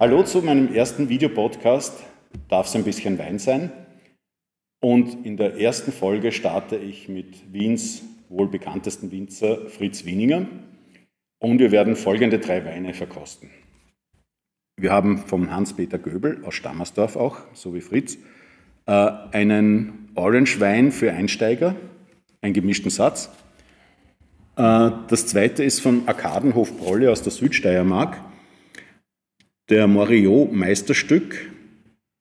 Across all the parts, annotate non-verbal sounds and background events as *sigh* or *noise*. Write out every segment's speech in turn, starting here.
Hallo zu meinem ersten Videopodcast. Darf es ein bisschen Wein sein? Und in der ersten Folge starte ich mit Wiens wohl bekanntesten Winzer Fritz Wieninger. Und wir werden folgende drei Weine verkosten. Wir haben vom Hans-Peter Göbel aus Stammersdorf auch, so wie Fritz, äh, einen Orange-Wein für Einsteiger, einen gemischten Satz. Äh, das zweite ist von Arkadenhof Brolle aus der Südsteiermark, der Moriot Meisterstück.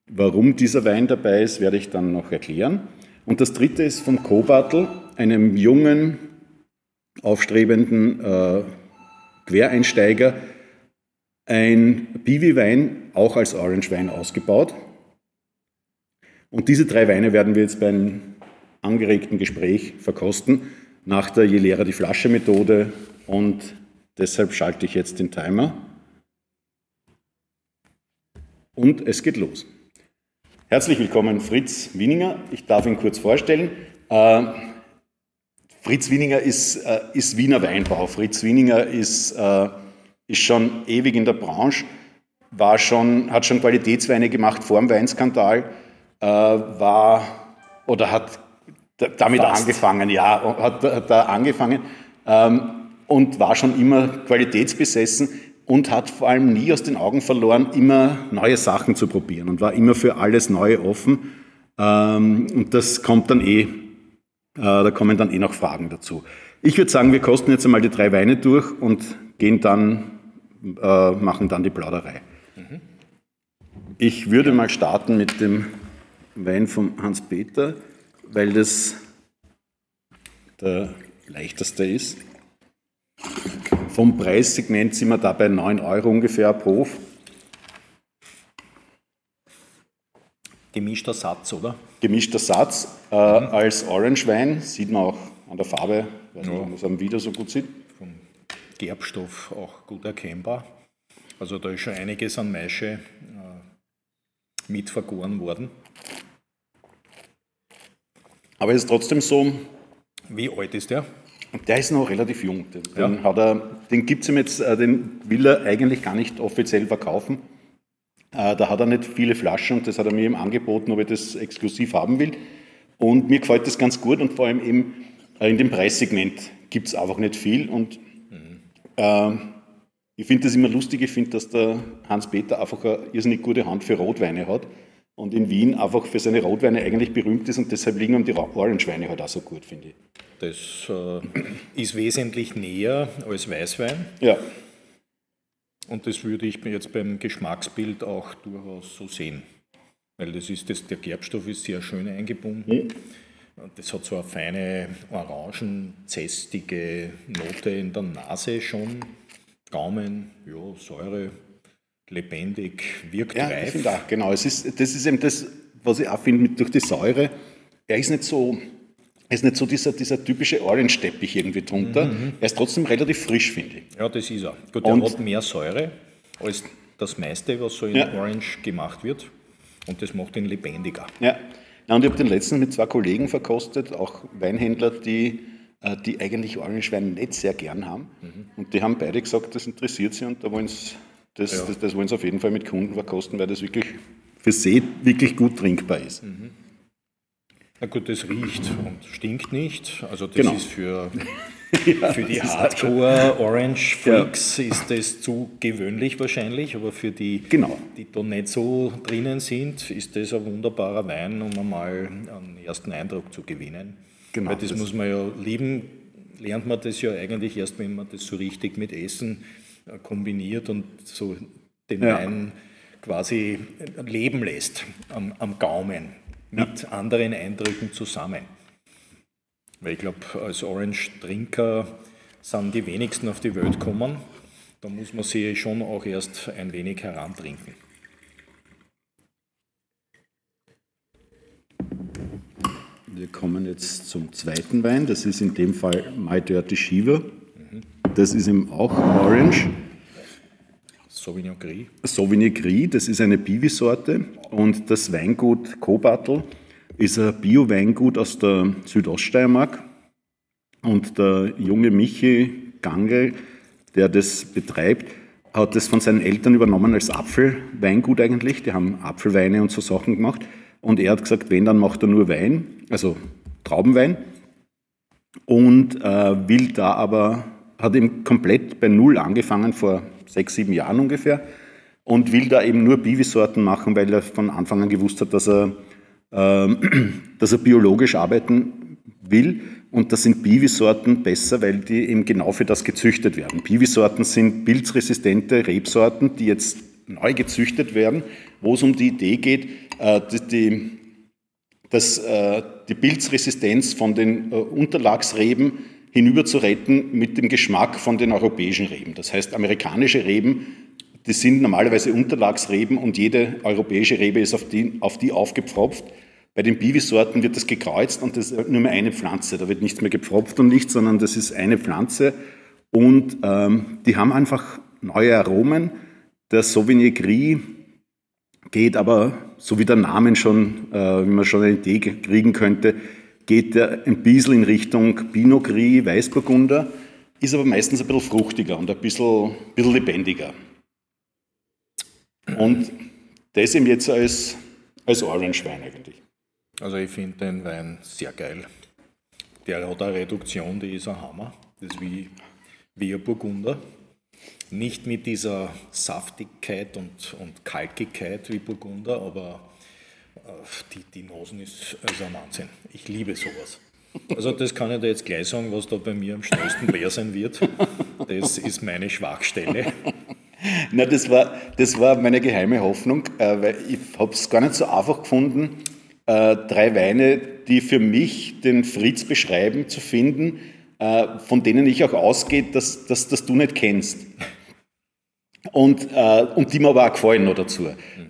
Warum dieser Wein dabei ist, werde ich dann noch erklären. Und das dritte ist von Kobartl, einem jungen, aufstrebenden äh, Quereinsteiger, ein Biwi-Wein, auch als Orange-Wein ausgebaut. Und diese drei Weine werden wir jetzt beim angeregten Gespräch verkosten, nach der Je leerer die Flasche Methode und deshalb schalte ich jetzt den Timer. Und es geht los. Herzlich willkommen, Fritz Wieninger. Ich darf ihn kurz vorstellen. Äh, Fritz Wieninger ist, äh, ist, Wiener Weinbau. Fritz Wieninger ist, äh, ist schon ewig in der Branche, war schon, hat schon Qualitätsweine gemacht vor dem Weinskandal, war oder hat damit Fast. angefangen, ja, hat, hat da angefangen ähm, und war schon immer qualitätsbesessen und hat vor allem nie aus den Augen verloren, immer neue Sachen zu probieren und war immer für alles Neue offen. Ähm, und das kommt dann eh, äh, da kommen dann eh noch Fragen dazu. Ich würde sagen, wir kosten jetzt einmal die drei Weine durch und gehen dann, äh, machen dann die Plauderei. Mhm. Ich würde mal starten mit dem Wein von Hans-Peter, weil das der leichteste ist. Vom Preissegment sind wir da bei 9 Euro ungefähr pro Hof. Gemischter Satz, oder? Gemischter Satz äh, mhm. als Orange-Wein, sieht man auch an der Farbe, weiß ja. nicht, ob man es am Video so gut sieht. Vom Gerbstoff auch gut erkennbar. Also da ist schon einiges an Maische äh, mit vergoren worden. Aber es ist trotzdem so. Wie alt ist der? Der ist noch relativ jung. Den, ja. den gibt es ihm jetzt, äh, den will er eigentlich gar nicht offiziell verkaufen. Äh, da hat er nicht viele Flaschen und das hat er mir eben angeboten, ob ich das exklusiv haben will. Und mir gefällt das ganz gut und vor allem eben äh, in dem Preissegment gibt es einfach nicht viel. Und mhm. äh, ich finde das immer lustig, ich finde, dass der Hans-Peter einfach eine irrsinnig gute Hand für Rotweine hat und in Wien einfach für seine Rotweine eigentlich berühmt ist und deshalb liegen ihm die Orangeweine halt auch so gut, finde ich. Das äh, ist wesentlich näher als Weißwein. Ja. Und das würde ich mir jetzt beim Geschmacksbild auch durchaus so sehen. Weil das ist das, der Gerbstoff ist sehr schön eingebunden. Mhm. Das hat so eine feine orangenzästige Note in der Nase schon. Gaumen, ja, Säure, lebendig, wirkt ja, reif. Ich auch, genau. Es ist, das ist eben das, was ich auch finde, durch die Säure. Er ist nicht so, er ist nicht so dieser, dieser typische Orange-Teppich irgendwie drunter. Mhm. Er ist trotzdem relativ frisch, finde ich. Ja, das ist er. Gut, er hat mehr Säure als das meiste, was so in ja. Orange gemacht wird. Und das macht ihn lebendiger. Ja. ja und ich habe den letzten mit zwei Kollegen verkostet, auch Weinhändler, die, äh, die eigentlich Orange-Wein nicht sehr gern haben. Mhm. Und die haben beide gesagt, das interessiert sie und da wollen sie das, ja. das, das, wollen sie auf jeden Fall mit Kunden verkosten, weil das wirklich für sie wirklich gut trinkbar ist. Mhm. Na gut, das riecht und stinkt nicht. Also das genau. ist für, *laughs* ja, für die Hardcore Orange Freaks ja. ist das zu gewöhnlich wahrscheinlich, aber für die, genau. die da nicht so drinnen sind, ist das ein wunderbarer Wein, um einmal einen ersten Eindruck zu gewinnen. Genau, Weil das, das muss man ja lieben, lernt man das ja eigentlich erst, wenn man das so richtig mit Essen kombiniert und so den ja. Wein quasi leben lässt am, am Gaumen mit ja. anderen Eindrücken zusammen. Weil ich glaube, als Orange-Trinker sind die wenigsten auf die Welt gekommen. Da muss man sie schon auch erst ein wenig herantrinken. Wir kommen jetzt zum zweiten Wein. Das ist in dem Fall My Dirty Shiva. Das ist eben auch Orange. Sauvignon Gris. Sauvignon Gris, das ist eine Biwi-Sorte. Und das Weingut Kobatl ist ein Bio-Weingut aus der Südoststeiermark. Und der junge Michi Gangel, der das betreibt, hat das von seinen Eltern übernommen als Apfelweingut eigentlich. Die haben Apfelweine und so Sachen gemacht. Und er hat gesagt, wenn, dann macht er nur Wein, also Traubenwein. Und äh, will da aber, hat eben komplett bei Null angefangen, vor sechs, sieben Jahren ungefähr. Und will da eben nur Biwisorten machen, weil er von Anfang an gewusst hat, dass er, äh, *clears throat* dass er biologisch arbeiten will. Und da sind Biwisorten besser, weil die eben genau für das gezüchtet werden. Biwisorten sind pilzresistente Rebsorten, die jetzt neu gezüchtet werden, wo es um die Idee geht, äh, die, dass äh, die Pilzresistenz von den äh, Unterlagsreben hinüber zu retten mit dem Geschmack von den europäischen Reben. Das heißt, amerikanische Reben, die sind normalerweise Unterlagsreben und jede europäische Rebe ist auf die, auf die aufgepfropft. Bei den Biwisorten wird das gekreuzt und das ist nur mehr eine Pflanze. Da wird nichts mehr gepfropft und nichts, sondern das ist eine Pflanze. Und ähm, die haben einfach neue Aromen. Der Sauvignon Gris geht aber, so wie der Name schon, äh, wie man schon eine Idee kriegen könnte, geht der ein bisschen in Richtung Pinot Gris, Weißburgunder, ist aber meistens ein bisschen fruchtiger und ein bisschen, bisschen lebendiger. Und das eben jetzt als, als Orange Wein eigentlich. Also ich finde den Wein sehr geil. Der hat eine Reduktion, die ist ein Hammer. Das ist wie, wie ein Burgunder. Nicht mit dieser Saftigkeit und, und Kalkigkeit wie Burgunder, aber die, die Nosen ist also ein Wahnsinn. Ich liebe sowas. Also das kann ich dir jetzt gleich sagen, was da bei mir am schnellsten leer sein wird. Das ist meine Schwachstelle. Na, das war, das war meine geheime Hoffnung, äh, weil ich habe es gar nicht so einfach gefunden, äh, drei Weine, die für mich den Fritz beschreiben, zu finden, äh, von denen ich auch ausgehe, dass, dass, dass du nicht kennst. Und, äh, und die mir aber auch gefallen noch dazu.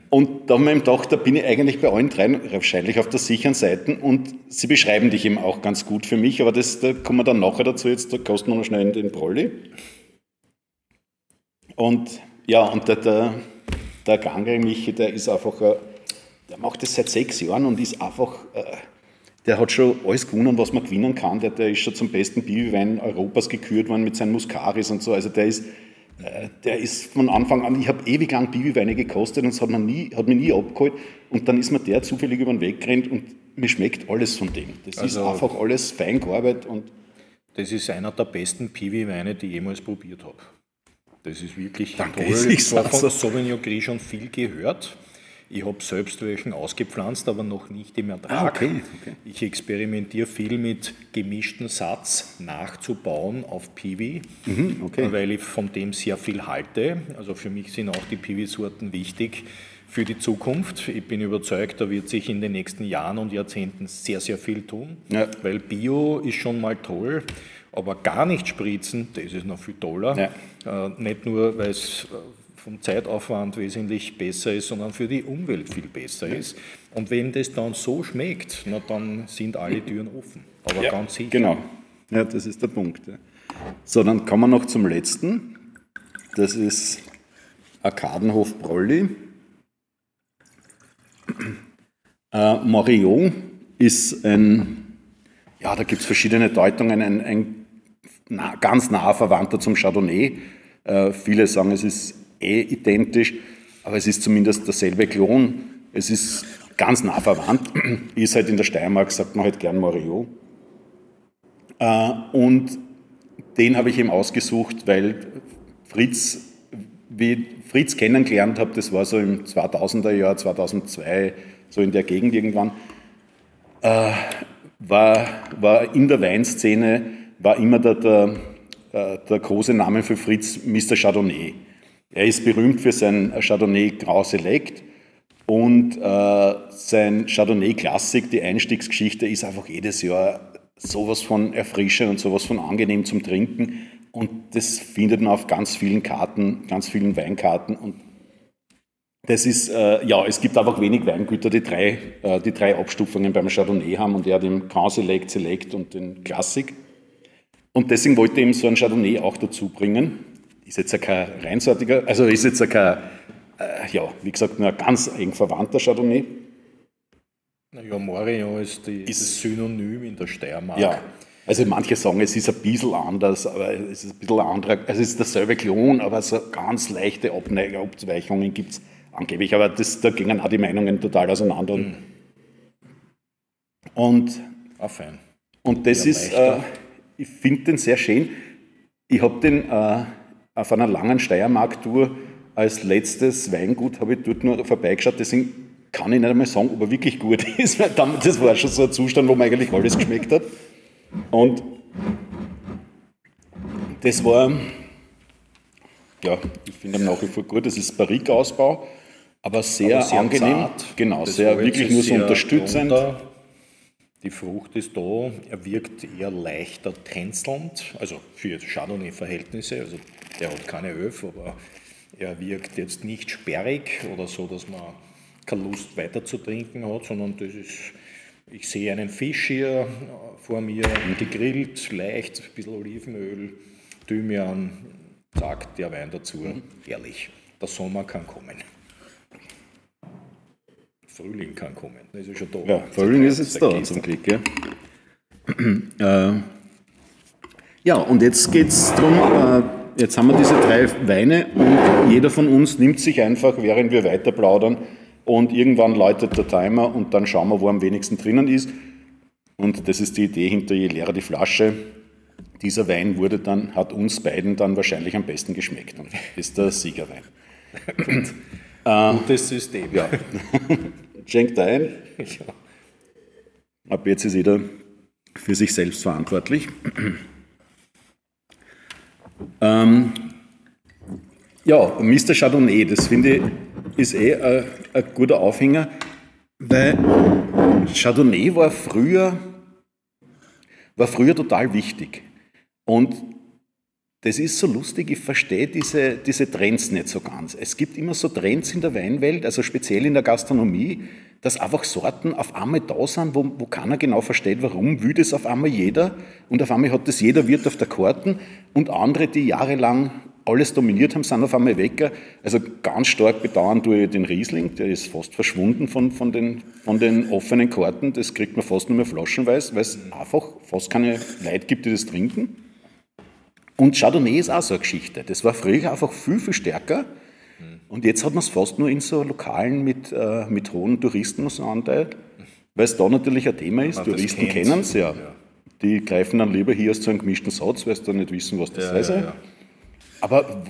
Und da haben wir eben gedacht, da bin ich eigentlich bei allen dreien wahrscheinlich auf der sicheren Seite und sie beschreiben dich eben auch ganz gut für mich, aber das, da kommen wir dann nachher dazu, jetzt da kosten wir noch schnell den Brolli. Und ja, und der, der, der Gangel Michi, der ist einfach ein der macht das seit sechs Jahren und ist einfach, äh, der hat schon alles gewonnen, was man gewinnen kann. Der, der ist schon zum besten Biwiwein Europas gekürt worden mit seinen Muscaris und so. Also der ist, äh, der ist von Anfang an, ich habe ewig lang Biwiweine gekostet und es hat, nie, hat mich nie abgeholt. Und dann ist mir der zufällig über den Weg gerannt und mir schmeckt alles von dem. Das also, ist einfach alles fein gearbeitet. Und das ist einer der besten Piwi-Weine, die ich jemals probiert habe. Das ist wirklich Danke, toll. Ich habe von der Sauvignon Gris schon viel gehört. Ich habe selbst welchen ausgepflanzt, aber noch nicht im Ertrag. Ah, okay, okay. Ich experimentiere viel mit gemischten Satz nachzubauen auf Piwi, mhm, okay. weil ich von dem sehr viel halte. Also für mich sind auch die Piwi-Sorten wichtig für die Zukunft. Ich bin überzeugt, da wird sich in den nächsten Jahren und Jahrzehnten sehr, sehr viel tun, ja. weil Bio ist schon mal toll, aber gar nicht spritzen, das ist noch viel toller. Ja. Äh, nicht nur, weil es äh, vom Zeitaufwand wesentlich besser ist, sondern für die Umwelt viel besser ist. Und wenn das dann so schmeckt, na, dann sind alle Türen offen. Aber ja, ganz sicher. Genau. Ja, das ist der Punkt. So, dann kommen wir noch zum letzten. Das ist Arkadenhof Brolli. Äh, Morillon ist ein, ja, da gibt es verschiedene Deutungen, ein, ein na, ganz naher Verwandter zum Chardonnay. Äh, viele sagen, es ist eh identisch, aber es ist zumindest derselbe Klon. Es ist ganz nah verwandt. Ist halt in der Steiermark, sagt man halt gern Morio. Äh, und den habe ich eben ausgesucht, weil Fritz, wie Fritz kennengelernt habe, das war so im 2000er Jahr, 2002, so in der Gegend irgendwann, äh, war, war in der Weinszene, war immer der, der, äh, der große Name für Fritz Mr. Chardonnay. Er ist berühmt für sein Chardonnay Grand Select und äh, sein Chardonnay Klassik, die Einstiegsgeschichte, ist einfach jedes Jahr sowas von erfrischend und sowas von angenehm zum Trinken. Und das findet man auf ganz vielen Karten, ganz vielen Weinkarten. Und das ist, äh, ja, es gibt einfach wenig Weingüter, die drei, äh, die drei Abstufungen beim Chardonnay haben. Und er hat den Grand Select, Select und den Klassik. Und deswegen wollte ich ihm so ein Chardonnay auch dazu bringen ist jetzt ja kein reinsortiger, also ist jetzt ja kein, äh, ja, wie gesagt, nur ein ganz eng verwandter Chardonnay. Naja, Morion ist, die, ist das Synonym in der Steiermark. Ja. Also manche sagen, es ist ein bisschen anders, aber es ist ein bisschen anderer, also es ist derselbe Klon, aber so ganz leichte Abweichungen gibt es angeblich, aber das, da gingen auch die Meinungen total auseinander. Mhm. Und, ah, fein. und das ja, ist, äh, ich finde den sehr schön. Ich habe den äh, auf einer langen Steiermark-Tour als letztes Weingut, habe ich dort nur vorbeigeschaut, deswegen kann ich nicht einmal sagen, ob er wirklich gut *laughs* ist, weil das war schon so ein Zustand, wo mir eigentlich alles geschmeckt hat. Und das war, ja, ich finde ihn nach wie vor gut, das ist Barrique-Ausbau, aber sehr, aber sehr angenehm. Zart. Genau, das sehr wirklich nur so unterstützend. Runter. Die Frucht ist da, er wirkt eher leichter tänzelnd, also für Chardonnay-Verhältnisse, also der hat keine Öf, aber er wirkt jetzt nicht sperrig oder so, dass man keine Lust weiter zu trinken hat, sondern das ist ich sehe einen Fisch hier äh, vor mir, gegrillt, leicht, ein bisschen Olivenöl, Thymian, zack, der Wein dazu. Mhm. Herrlich. Der Sommer kann kommen. Frühling kann kommen. Das ist schon da. Ja, Frühling ist jetzt da zum Glück. Ja, *clears throat* äh, ja und jetzt geht es darum, äh, jetzt haben wir diese drei Weine und jeder von uns nimmt sich einfach, während wir weiter plaudern, und irgendwann läutet der Timer und dann schauen wir, wo am wenigsten drinnen ist. Und das ist die Idee hinter je leerer die Flasche. Dieser Wein wurde dann, hat uns beiden dann wahrscheinlich am besten geschmeckt und ist der Siegerwein. Gut. Äh, Gutes System. Ja. *laughs* Schenkt ein. Ja. Ab jetzt ist jeder für sich selbst verantwortlich. Ähm, ja, Mr. Chardonnay, das finde ich ist eh ein, ein guter Aufhänger, weil Chardonnay war früher, war früher total wichtig. Und das ist so lustig, ich verstehe diese, diese Trends nicht so ganz. Es gibt immer so Trends in der Weinwelt, also speziell in der Gastronomie, dass einfach Sorten auf einmal da sind, wo, wo keiner genau versteht, warum will das auf einmal jeder und auf einmal hat das jeder Wirt auf der Karten und andere, die jahrelang alles dominiert haben, sind auf einmal weg. Also ganz stark bedauern tue ich den Riesling, der ist fast verschwunden von, von, den, von den offenen Karten. Das kriegt man fast nur mehr flaschenweise, weil es einfach fast keine Leute gibt, die das trinken. Und Chardonnay ist auch so eine Geschichte. Das war früher einfach viel, viel stärker. Und jetzt hat man es fast nur in so Lokalen mit, äh, mit hohen Touristenanteil, weil es da natürlich ein Thema ist. Touristen kennen es ja. ja. Die greifen dann lieber hier zu einem gemischten Satz, weil sie dann nicht wissen, was das ja, heißt. Ja, ja. Aber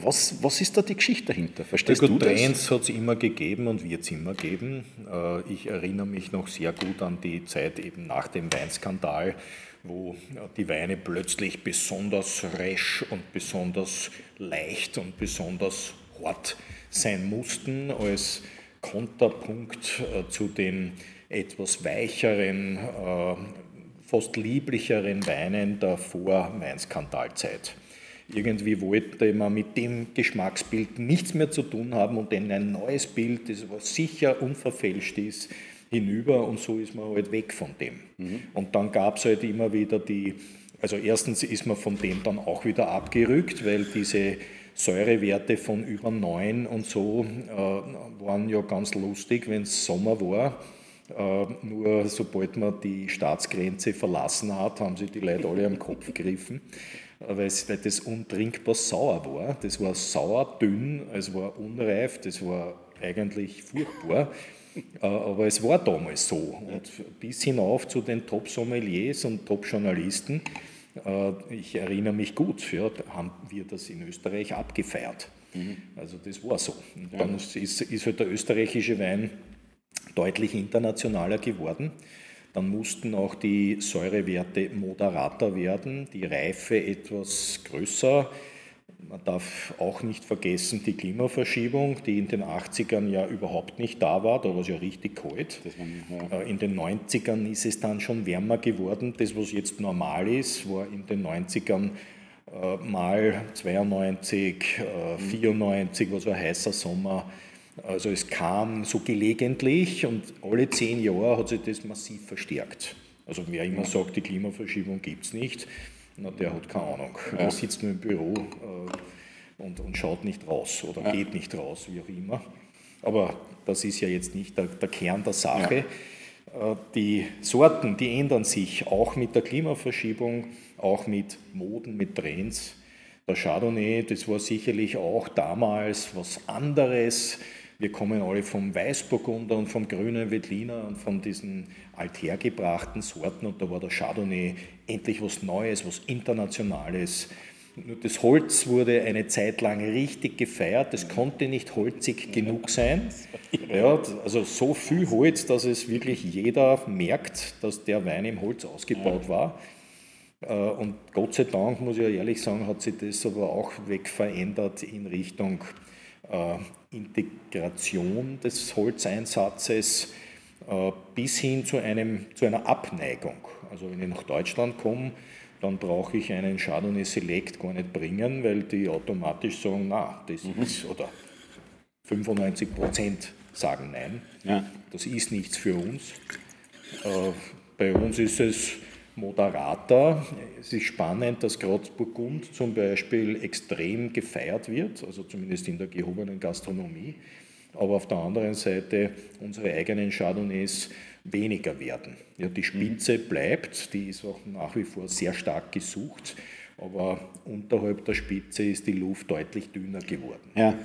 was, was ist da die Geschichte dahinter? Verstehst ja, gut, du das? Trends hat es immer gegeben und wird es immer geben. Äh, ich erinnere mich noch sehr gut an die Zeit eben nach dem Weinskandal, wo die Weine plötzlich besonders resch und besonders leicht und besonders hart sein mussten als Konterpunkt äh, zu den etwas weicheren, äh, fast lieblicheren Weinen der Vor-Weinskandalzeit. Irgendwie wollte man mit dem Geschmacksbild nichts mehr zu tun haben und in ein neues Bild, das was sicher unverfälscht ist, hinüber und so ist man halt weg von dem. Mhm. Und dann gab es halt immer wieder die, also erstens ist man von dem dann auch wieder abgerückt, weil diese Säurewerte von über 9 und so äh, waren ja ganz lustig, wenn es Sommer war. Äh, nur sobald man die Staatsgrenze verlassen hat, haben sich die Leute alle am Kopf gegriffen weil, das untrinkbar sauer war. Das war sauer, dünn, es war unreif, das war eigentlich furchtbar. Äh, aber es war damals so. Und bis hinauf zu den Top-Sommeliers und Top-Journalisten, äh, ich erinnere mich gut, ja, haben wir das in Österreich abgefeiert. Mhm. Also das war so. Und dann ist, ist halt der österreichische Wein deutlich internationaler geworden. Dann mussten auch die Säurewerte moderater werden, die Reife etwas größer. Man darf auch nicht vergessen die Klimaverschiebung, die in den 80ern ja überhaupt nicht da war, da war es ja richtig kalt. Äh, in den 90ern ist es dann schon wärmer geworden. Das, was jetzt normal ist, war in den 90ern äh, mal 92, 94, äh, was war heißer Sommer, also es kam so gelegentlich und alle zehn Jahre hat sich das massiv verstärkt. Also wer immer sagt, die Klimaverschiebung gibt es nicht, na, der hat keine Ahnung. Der sitzt nur im Büro äh, und, und, schaut nicht raus oder geht nicht raus, wie auch immer. Aber das ist ja jetzt nicht der, der Kern der Sache. Äh, die Sorten, die ändern sich auch mit der Klimaverschiebung, auch mit Moden, mit Trends. Der Chardonnay, das war sicherlich auch damals was anderes. Wir kommen alle vom Weißburgunder und vom grünen Veltliner und von diesen althergebrachten Sorten und da war der Chardonnay endlich was Neues, was Internationales. Nur das Holz wurde eine Zeit lang richtig gefeiert, das konnte nicht holzig genug sein. Ja, also so viel Holz, dass es wirklich jeder merkt, dass der Wein im Holz ausgebaut war. Äh, und Gott sei Dank, muss ich ehrlich sagen, hat sich das aber auch wegverändert in Richtung äh, Integration des Holzeinsatzes äh, bis hin zu, einem, zu einer Abneigung. Also wenn ich nach Deutschland komme, dann brauche ich einen Chardonnay Select gar nicht bringen, weil die automatisch sagen, na, das mhm. ist, oder 95 Prozent sagen nein, ja. das ist nichts für uns. bei uns ist es moderater. Es ist spannend, dass gerade Burgund zum Beispiel extrem gefeiert wird, also zumindest in der gehobenen Gastronomie, aber auf der anderen Seite unsere eigenen Chardonnays weniger werden. Ja, die Spitze bleibt, die ist auch nach wie vor sehr stark gesucht, aber unterhalb der Spitze ist die Luft deutlich dünner geworden. Ja.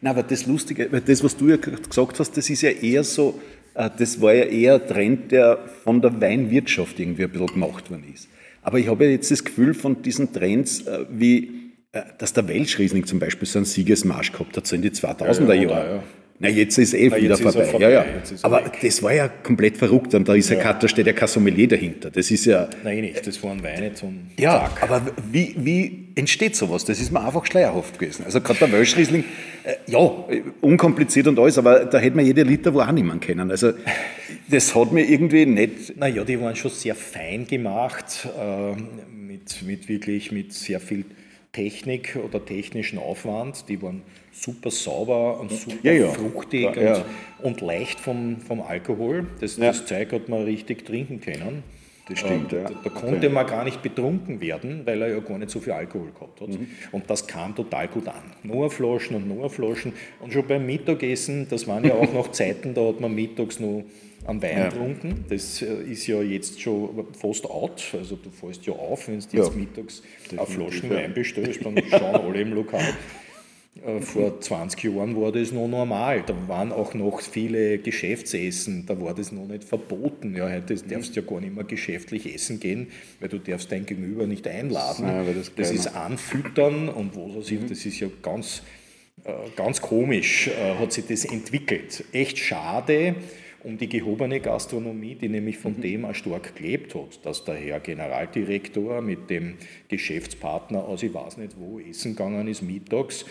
Na, aber das Lustige, das, was du ja gesagt hast, das ist ja eher so das war ja eher ein Trend, der von der Weinwirtschaft irgendwie ein bisschen gemacht worden ist. Aber ich habe ja jetzt das Gefühl von diesen Trends, äh, wie äh, dass der Welschriesling zum Beispiel so einen Siegesmarsch gehabt hat, so in die 2000er ja, ja, Jahre. Ja. Na, jetzt ist eh Na, wieder vorbei. vorbei. Ja, ja. Aber das war ja komplett verrückt. Und da ist ja, ja. da steht ja kein Sommelier dahinter. Das ist ja. Nein, nicht. Das waren Weine zum Ja, Tag. aber wie, wie entsteht sowas? Das ist mir einfach schleierhaft gewesen. Also gerade der Welschriesling, äh, ja, unkompliziert und alles, aber da hätte man jede Liter wo auch niemand kennen. Also das hat mir irgendwie nicht. Naja, die waren schon sehr fein gemacht, äh, mit, mit wirklich mit sehr viel Technik oder technischen Aufwand. Die waren super sauber und super ja, ja. fruchtig ja, und, und, leicht vom, vom Alkohol. Das, das Zeug hat man richtig trinken können. Das stimmt, ja. Da, da konnte okay. man gar nicht betrunken werden, weil er ja gar nicht so viel Alkohol gehabt hat. Mhm. Und das kam total gut an. Nur Flaschen und nur Flaschen. Und schon beim Mittagessen, das waren ja auch noch Zeiten, da hat man mittags nur am Wein ja. getrunken. Das äh, ist ja jetzt schon fast out. Also du fällst ja auf, wenn du jetzt ja. mittags eine Flaschen Wein bestellst, dann schauen alle im Lokal. *laughs* Äh, vor 20 Jahren war das noch normal. Da waren auch noch viele Geschäftsessen, da war das noch nicht verboten. Ja, heute darfst du ja gar nicht mehr geschäftlich essen gehen, weil du darfst dein Gegenüber nicht einladen. Ja, das, das ist Anfüttern und wo das, mhm. das ist ja ganz, äh, ganz komisch, äh, hat sich das entwickelt. Echt schade um die gehobene Gastronomie, die nämlich von mhm. dem auch stark gelebt hat, dass der Herr Generaldirektor mit dem Geschäftspartner aus ich weiß nicht wo essen gegangen ist mittags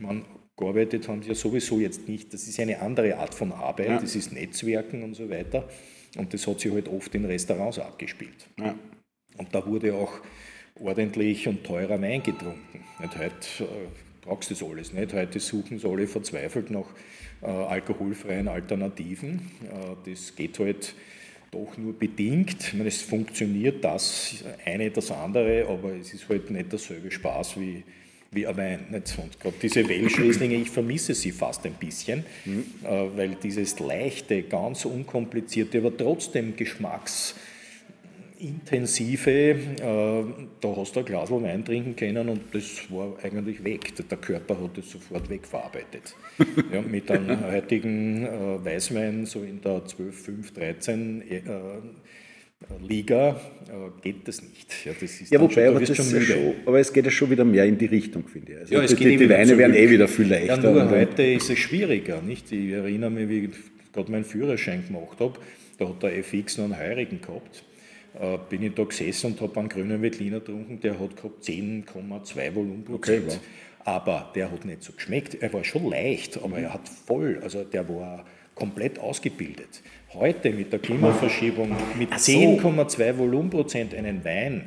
man, gearbeitet haben sie ja sowieso jetzt nicht. Das ist eine andere Art von Arbeit, ja. das ist Netzwerken und so weiter. Und das hat sich halt oft in Restaurants abgespielt. Ja. Und da wurde auch ordentlich und teurer Wein getrunken. Und heute äh, brauchst du das alles nicht. Heute suchen sie alle verzweifelt nach äh, alkoholfreien Alternativen. Äh, das geht halt doch nur bedingt. Ich meine, es funktioniert das eine, das andere, aber es ist halt nicht derselbe Spaß wie wie ein Wein. Nicht? Und gerade diese Welschrieslinge, ich vermisse sie fast ein bisschen, mhm. äh, weil dieses leichte, ganz unkomplizierte, aber trotzdem geschmacksintensive, äh, da hast du ein Glas Wein trinken können und das war eigentlich weg. Der Körper hat es sofort wegverarbeitet. *laughs* ja, mit einem heutigen äh, Weißwein, so in der 12, 5, 13, Liga geht das nicht. Ja, das ist ja wobei, schon, aber, das schon schon, aber es geht ja schon wieder mehr in die Richtung, finde ich. Also ja, es die, geht die, die Weine werden eh wieder viel leichter. Ja, nur heute ist es schwieriger. Nicht? Ich erinnere mich, wie ich gerade meinen Führerschein gemacht habe, da hat der FX noch einen Heurigen gehabt. Äh, bin ich da gesessen und habe einen grünen Veltliner getrunken, der hat gehabt 10,2 Volumenprozent. Okay, aber der hat nicht so geschmeckt. Er war schon leicht, aber er hat voll, also der war komplett ausgebildet. Heute mit der Klimaverschiebung mit 10,2 Volumenprozent einen Wein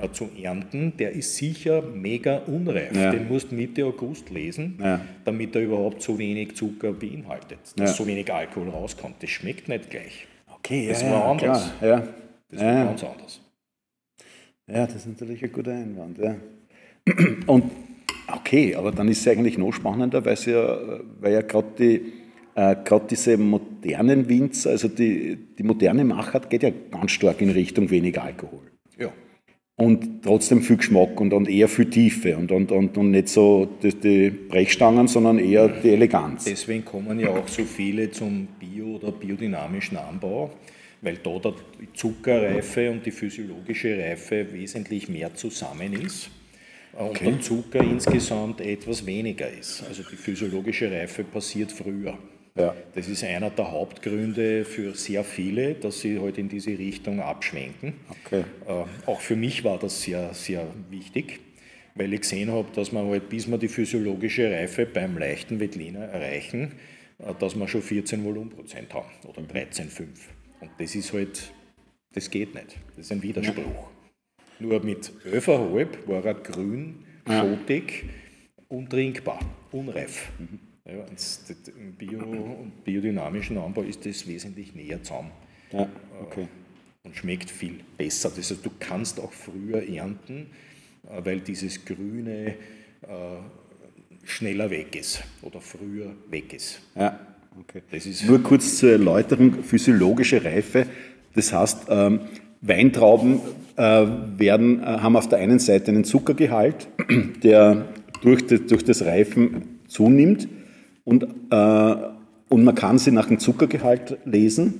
äh, zu ernten, der ist sicher mega unreif. Ja. Den musst du Mitte August lesen, ja. damit er überhaupt so wenig Zucker beinhaltet, dass ja. so wenig Alkohol rauskommt. Das schmeckt nicht gleich. Okay, das war anders. Ja. Das war ganz anders. Ja, das ist natürlich ein guter Einwand. Ja. Und okay, aber dann ist es eigentlich noch spannender, weil, ja, weil ja gerade die äh, gerade diese modernen Winzer, also die, die moderne Machart geht ja ganz stark in Richtung weniger Alkohol. Ja. Und trotzdem viel Geschmack und, und eher viel Tiefe und, und, und, und nicht so die, die Brechstangen, sondern eher die Eleganz. Deswegen kommen ja auch so viele zum Bio- oder biodynamischen Anbau, weil da die Zuckerreife und die physiologische Reife wesentlich mehr zusammen ist okay. und der Zucker insgesamt etwas weniger ist. Also die physiologische Reife passiert früher. Ja. Das ist einer der Hauptgründe für sehr viele, dass sie heute halt in diese Richtung abschwenken. Okay. Äh, auch für mich war das sehr, sehr wichtig, weil ich gesehen habe, dass man halt, bis wir die physiologische Reife beim leichten Veltliner erreichen, äh, dass wir schon 14 Volumenprozent haben oder 13,5. Und das ist halt, das geht nicht. Das ist ein Widerspruch. Ja. Nur mit 11,5 war er grün, schotig, untrinkbar, unreif. Mhm. Ja, Im Bio- und biodynamischen Anbau ist das wesentlich näher zusammen. Ja, okay. Und schmeckt viel besser. Das heißt, du kannst auch früher ernten, äh, weil dieses Grüne äh, schneller weg ist oder früher weg ist. Ja, okay. Das ist Nur kurz zur Erläuterung, physiologische Reife. Das heißt, ähm, Weintrauben äh, werden, äh, haben auf der einen Seite einen Zuckergehalt, *clears throat* der durch das, durch das Reifen zunimmt und, äh, und man kann sie nach dem Zuckergehalt lesen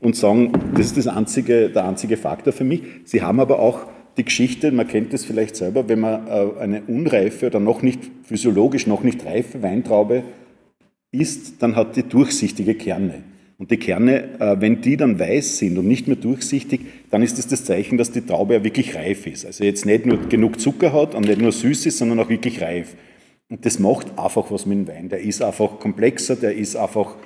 und sagen, das ist das einzige, der einzige Faktor für mich. Sie haben aber auch die Geschichte, man kennt das vielleicht selber, wenn man äh, eine unreife oder noch nicht physiologisch noch nicht reife Weintraube isst, dann hat die durchsichtige Kerne. Und die Kerne, äh, wenn die dann weiß sind und nicht mehr durchsichtig, dann ist das das Zeichen, dass die Traube ja wirklich reif ist. Also jetzt nicht nur genug Zucker hat und nicht nur süß ist, sondern auch wirklich reif. Und das macht einfach was mit dem Wein. Der ist einfach komplexer, der ist einfach,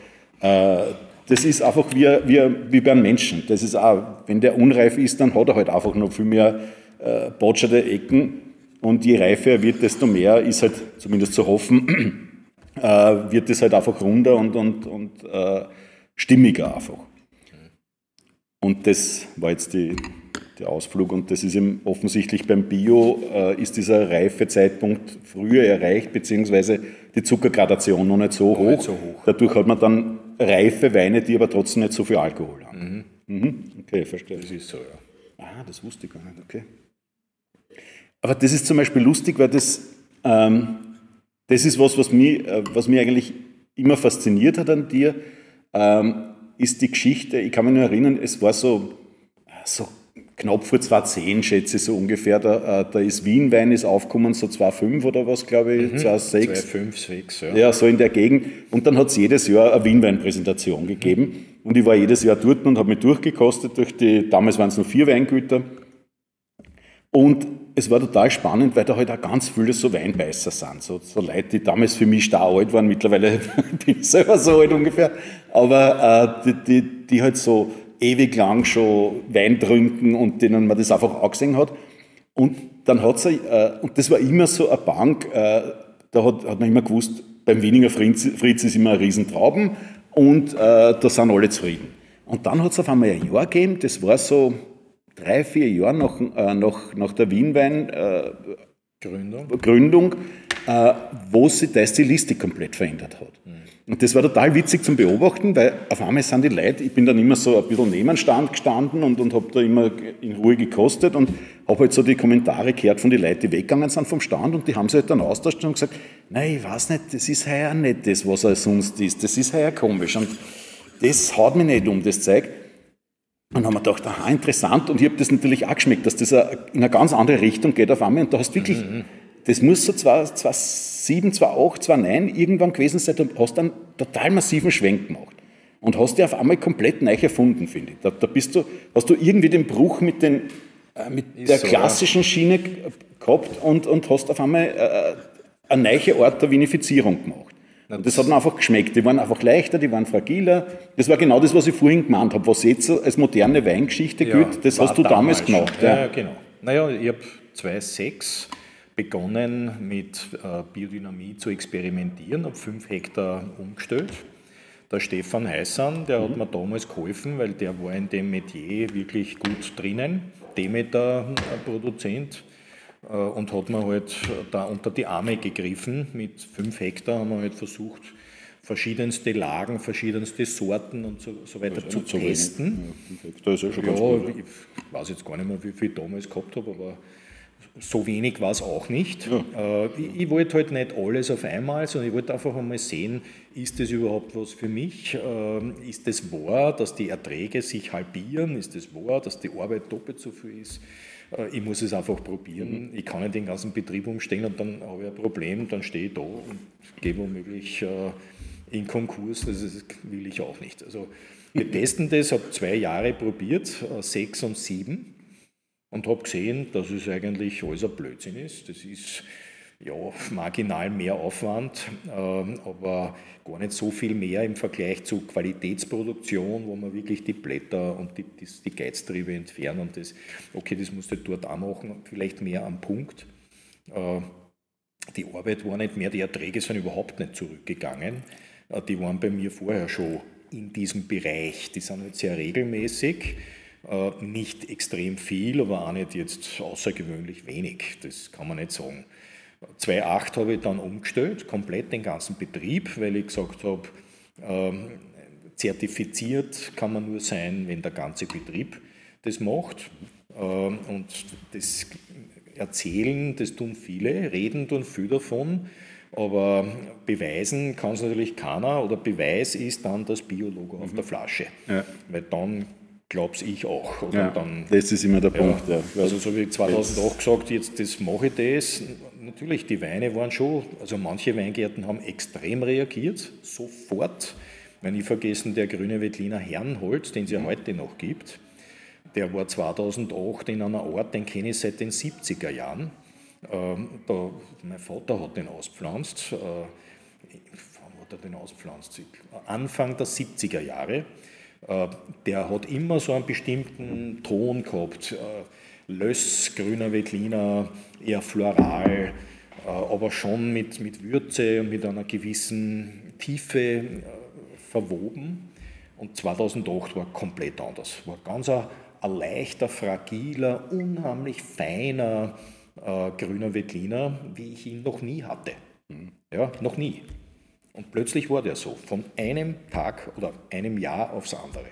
äh, das ist einfach wie, wie, wie bei einem Menschen. Das ist auch, wenn der unreif ist, dann hat er halt einfach noch viel mehr äh, botscherte Ecken. Und je reifer er wird, desto mehr ist halt, zumindest zu hoffen, *clears throat* äh, wird es halt einfach runder und, und, und äh, stimmiger einfach. Und das war jetzt die, der Ausflug. Und das ist eben offensichtlich beim Bio, äh, ist dieser Reifezeitpunkt früher erreicht, beziehungsweise die Zuckergradation noch nicht so, hoch. Nicht so hoch. Dadurch hat man dann reife Weine, die aber trotzdem nicht so viel Alkohol haben. Mhm. Mhm. Okay, verstehe. Das ist so, ja. Ah, das wusste ich gar nicht, okay. Aber das ist zum Beispiel lustig, weil das, ähm, das ist was, was mich, äh, was mich eigentlich immer fasziniert hat an dir, ähm, ist die Geschichte, ich kann mich nur erinnern, es war so, so knapp vor 2010, schätze ich so ungefähr. Da, äh, da ist Wienwein ist aufgekommen, so 2,5 oder was, glaube ich, mhm, 2,6. 2,5, 6, ja. Ja, so in der Gegend. Und dann hat es jedes Jahr eine Wienweinpräsentation gegeben. Mhm. Und ich war jedes Jahr dort und habe mich durchgekostet durch die, damals waren es noch vier Weingüter. Und es war total spannend, weil da halt auch ganz viele so Weinbeißer sind. So, so Leute, die damals für mich da alt waren, mittlerweile *laughs* bin ich selber so alt ungefähr. Aber äh, die, die, die halt so ewig lang schon Wein trinken und denen man das einfach angesehen hat. Und dann hat sie, äh, und das war immer so eine Bank, äh, da hat, hat man immer gewusst, beim Wieninger Fritz, Fritz ist immer ein Riesentrauben und äh, da sind alle zufrieden. Und dann hat es auf einmal ein Jahr gegeben, das war so drei, vier Jahre nach, äh, nach, nach der Wienwein äh, Gründung, Gründung wo sich die Stilistik komplett verändert hat. Mhm. Und das war total witzig zum Beobachten, weil auf einmal sind die Leute, ich bin dann immer so ein bisschen neben dem Stand gestanden und, und habe da immer in Ruhe gekostet und habe halt so die Kommentare gehört von den Leuten, die weggegangen sind vom Stand und die haben sich halt dann austauscht und gesagt, nein, ich weiß nicht, das ist heuer nicht das, was er sonst ist, das ist heuer komisch und das haut mich nicht um, das Zeug. Und haben wir gedacht, aha, interessant und ich habe das natürlich auch geschmeckt, dass das in eine ganz andere Richtung geht auf einmal und da hast du wirklich, mhm. Das muss so zwei, zwei 7, 2, 8, 2, 9 irgendwann gewesen sein und hast dann total massiven Schwenk gemacht. Und hast dich auf einmal komplett neu erfunden, finde ich. Da, da, bist du, hast du irgendwie den Bruch mit, den, äh, mit der so, klassischen ja. Schiene gehabt und, und hast auf einmal äh, eine neue Art der Vinifizierung gemacht. Und das hat mir einfach geschmeckt. Die waren einfach leichter, die waren fragiler. Das war genau das, was ich vorhin gemeint habe, was jetzt als moderne Weingeschichte ja, gilt. Das hast du damals, damals gemacht. Ja, ja, genau. Naja, ich habe 2006 begonnen mit äh, Biodynamie zu experimentieren, habe fünf Hektar umgestellt. Der Stefan Heißan, der mhm. hat mir damals geholfen, weil der war in dem Metier wirklich gut drinnen, Demeter-Produzent äh, und hat mir halt da unter die Arme gegriffen. Mit fünf Hektar haben wir halt versucht, verschiedenste Lagen, verschiedenste Sorten und so, so weiter zu testen. Ja, da ist ja schon ja, gut, ich weiß jetzt gar nicht mehr, wie viel ich damals gehabt habe, aber so wenig war es auch nicht. Ja. Äh, ich, wollte halt nicht alles auf einmal, sondern ich wollte einfach einmal sehen, ist das überhaupt was für mich? Ähm, ist es wahr, dass die Erträge sich halbieren? Ist es wahr, dass die Arbeit doppelt so viel ist? Äh, ich muss es einfach probieren. Mhm. Ich kann nicht den ganzen Betrieb umstellen und dann habe ich ein Problem, dann stehe ich da und gehe womöglich äh, in Konkurs. Das will ich auch nicht. Also wir testen *laughs* das, habe zwei Jahre probiert, sechs und sieben und habe gesehen, dass es eigentlich alles ein Blödsinn ist. Das ist ja, marginal mehr Aufwand, ähm, aber gar nicht so viel mehr im Vergleich zu Qualitätsproduktion, wo man wirklich die Blätter und die, die, die Geiztriebe entfernen und das, okay, das musst du dort auch machen, vielleicht mehr am Punkt. Äh, die Arbeit war nicht mehr, die Erträge sind überhaupt nicht zurückgegangen. Äh, die waren bei mir vorher schon in diesem Bereich. Die sind jetzt sehr regelmäßig. Äh, nicht extrem viel, aber auch nicht jetzt außergewöhnlich wenig. Das kann man nicht sagen. 2008 habe ich dann umgestellt, komplett den ganzen Betrieb, weil ich gesagt habe, ähm, zertifiziert kann man nur sein, wenn der ganze Betrieb das macht. Ähm, und das Erzählen, das tun viele, reden tun viele davon, aber beweisen kann es natürlich keiner oder Beweis ist dann das Biologo mhm. auf der Flasche. Ja. Weil dann glaube ich auch. Oder ja, dann, das ist immer der Punkt. Ja, also so wie 2008 gesagt, jetzt das mache ich das. Natürlich, die Weine waren schon, also manche Weingärten haben extrem reagiert, sofort. Wenn ich vergessen, der grüne Wettliner Herrenholz, den es ja mhm. heute noch gibt, der war 2008 in einer Art, den kenne ich seit den 70er Jahren. Ähm, da, mein Vater hat den auspflanzt. Äh, wann hat er den auspflanzt? Anfang der 70er Jahre. Äh, der hat immer so einen bestimmten Ton gehabt. Äh, Löss, grüner Veltliner, eher floral, äh, aber schon mit, mit Würze und mit einer gewissen Tiefe verwoben. Und 2008 war komplett anders. War ganz ein, ein leichter, fragiler, unheimlich feiner grüner Veltliner, wie ich ihn noch nie hatte. Ja, noch nie. Und plötzlich war der so, von einem Tag oder einem Jahr aufs andere.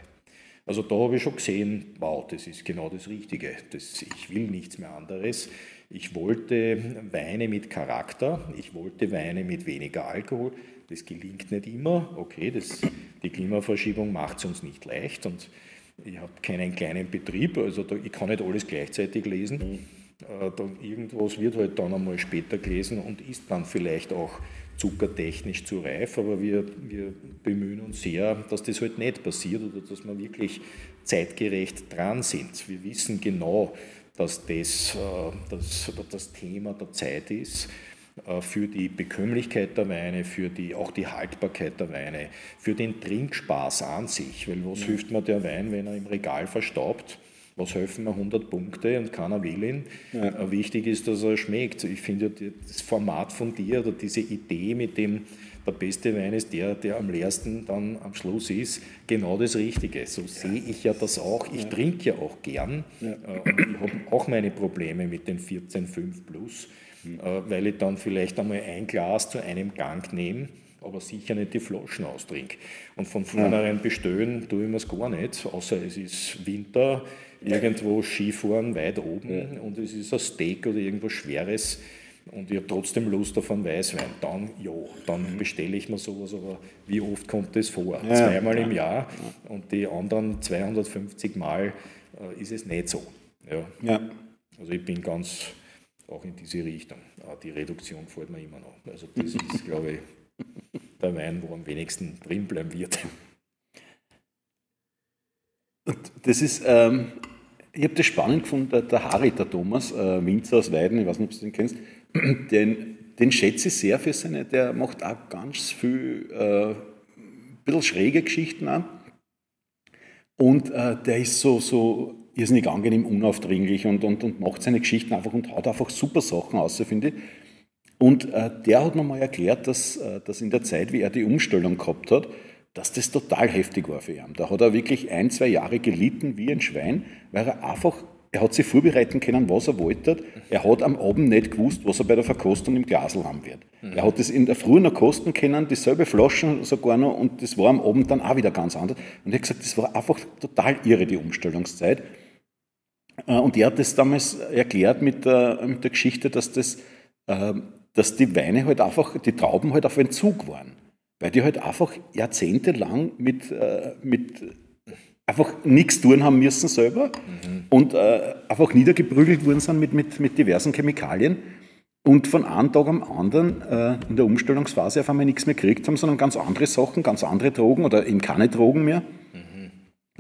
Also da habe ich schon gesehen, wow, das ist genau das Richtige. Das, ich will nichts mehr anderes. Ich wollte Weine mit Charakter, ich wollte Weine mit weniger Alkohol. Das gelingt nicht immer. Okay, das, die Klimaverschiebung macht es uns nicht leicht und ich habe keinen kleinen Betrieb, also da, ich kann nicht alles gleichzeitig lesen. Äh, da, irgendwas wird halt dann einmal später gelesen und ist dann vielleicht auch zuckertechnisch zu reif, aber wir, wir bemühen uns sehr, dass das halt nicht passiert oder dass wir wirklich zeitgerecht dran sind. Wir wissen genau, dass das äh, das, das Thema der Zeit ist äh, für die Bekömmlichkeit der Weine, für die, auch die Haltbarkeit der Weine, für den Trinkspaß an sich. Weil was ja. hilft mir der Wein, wenn er im Regal verstaubt? Was helfen mir 100 Punkte und keiner will ihn. Ja. Äh, wichtig ist, dass er schmeckt. Ich finde das Format von dir oder diese Idee, mit dem der beste Wein ist der, der am leersten dann am Schluss ist, genau das Richtige. So sehe ich ja das auch. Ich ja. trinke ja auch gern ja. Äh, und ich habe auch meine Probleme mit den 14,5 plus, mhm. weil ich dann vielleicht einmal ein Glas zu einem Gang nehme aber sicher nicht die Flaschen austrinke. Und von vornherein bestellen tue ich mir es gar nicht, außer es ist Winter, irgendwo Skifahren weit oben ja. und es ist ein Steak oder irgendwas Schweres und ich habe trotzdem Lust auf einen Weißwein, dann ja, dann mhm. bestelle ich mir sowas, aber wie oft kommt das vor? Ja, Zweimal im Jahr und die anderen 250 Mal äh, ist es nicht so. Ja. ja. Also ich bin ganz auch in diese Richtung. Ah, die Reduktion fällt mir immer noch. Also das ist, *laughs* glaube ich, der Wein, wo am wenigsten drin bleiben wird. Das ist, ähm, ich habe das spannend gefunden, der, Harry, der Thomas, äh, Winzer aus Weiden, ich weiß nicht, ob du den kennst, *clears throat* den, den schätze ich sehr für seine, der macht auch ganz viel, äh, ein bisschen schräge Geschichten an. Und äh, der ist so, so irrsinnig angenehm, unaufdringlich und, und, und macht seine Geschichten einfach und haut einfach super Sachen aus, finde ich. Und äh, der hat mir mal erklärt, dass, äh, dass in der Zeit, wie er die Umstellung gehabt hat, dass das total heftig war für ihn. Da hat er wirklich ein, zwei Jahre gelitten wie ein Schwein, weil er einfach er hat sich vorbereiten können, was er wollte. Er hat am Abend nicht gewusst, was er bei der Verkostung im Glasl haben wird. Mhm. Er hat das in der Früh noch kosten können, dieselbe Flaschen sogar noch, und das war am Abend dann auch wieder ganz anders. Und er hat gesagt, das war einfach total irre, die Umstellungszeit. Äh, und er hat das damals erklärt mit der, mit der Geschichte, dass, das, äh, dass die Weine halt einfach, die Trauben halt auf Entzug waren. Weil die halt einfach jahrzehntelang mit, äh, mit einfach nichts tun haben müssen selber mhm. und äh, einfach niedergeprügelt worden sind mit, mit, mit diversen Chemikalien und von einem Tag am anderen äh, in der Umstellungsphase auf einmal nichts mehr gekriegt haben, sondern ganz andere Sachen, ganz andere Drogen oder eben keine Drogen mehr. Mhm.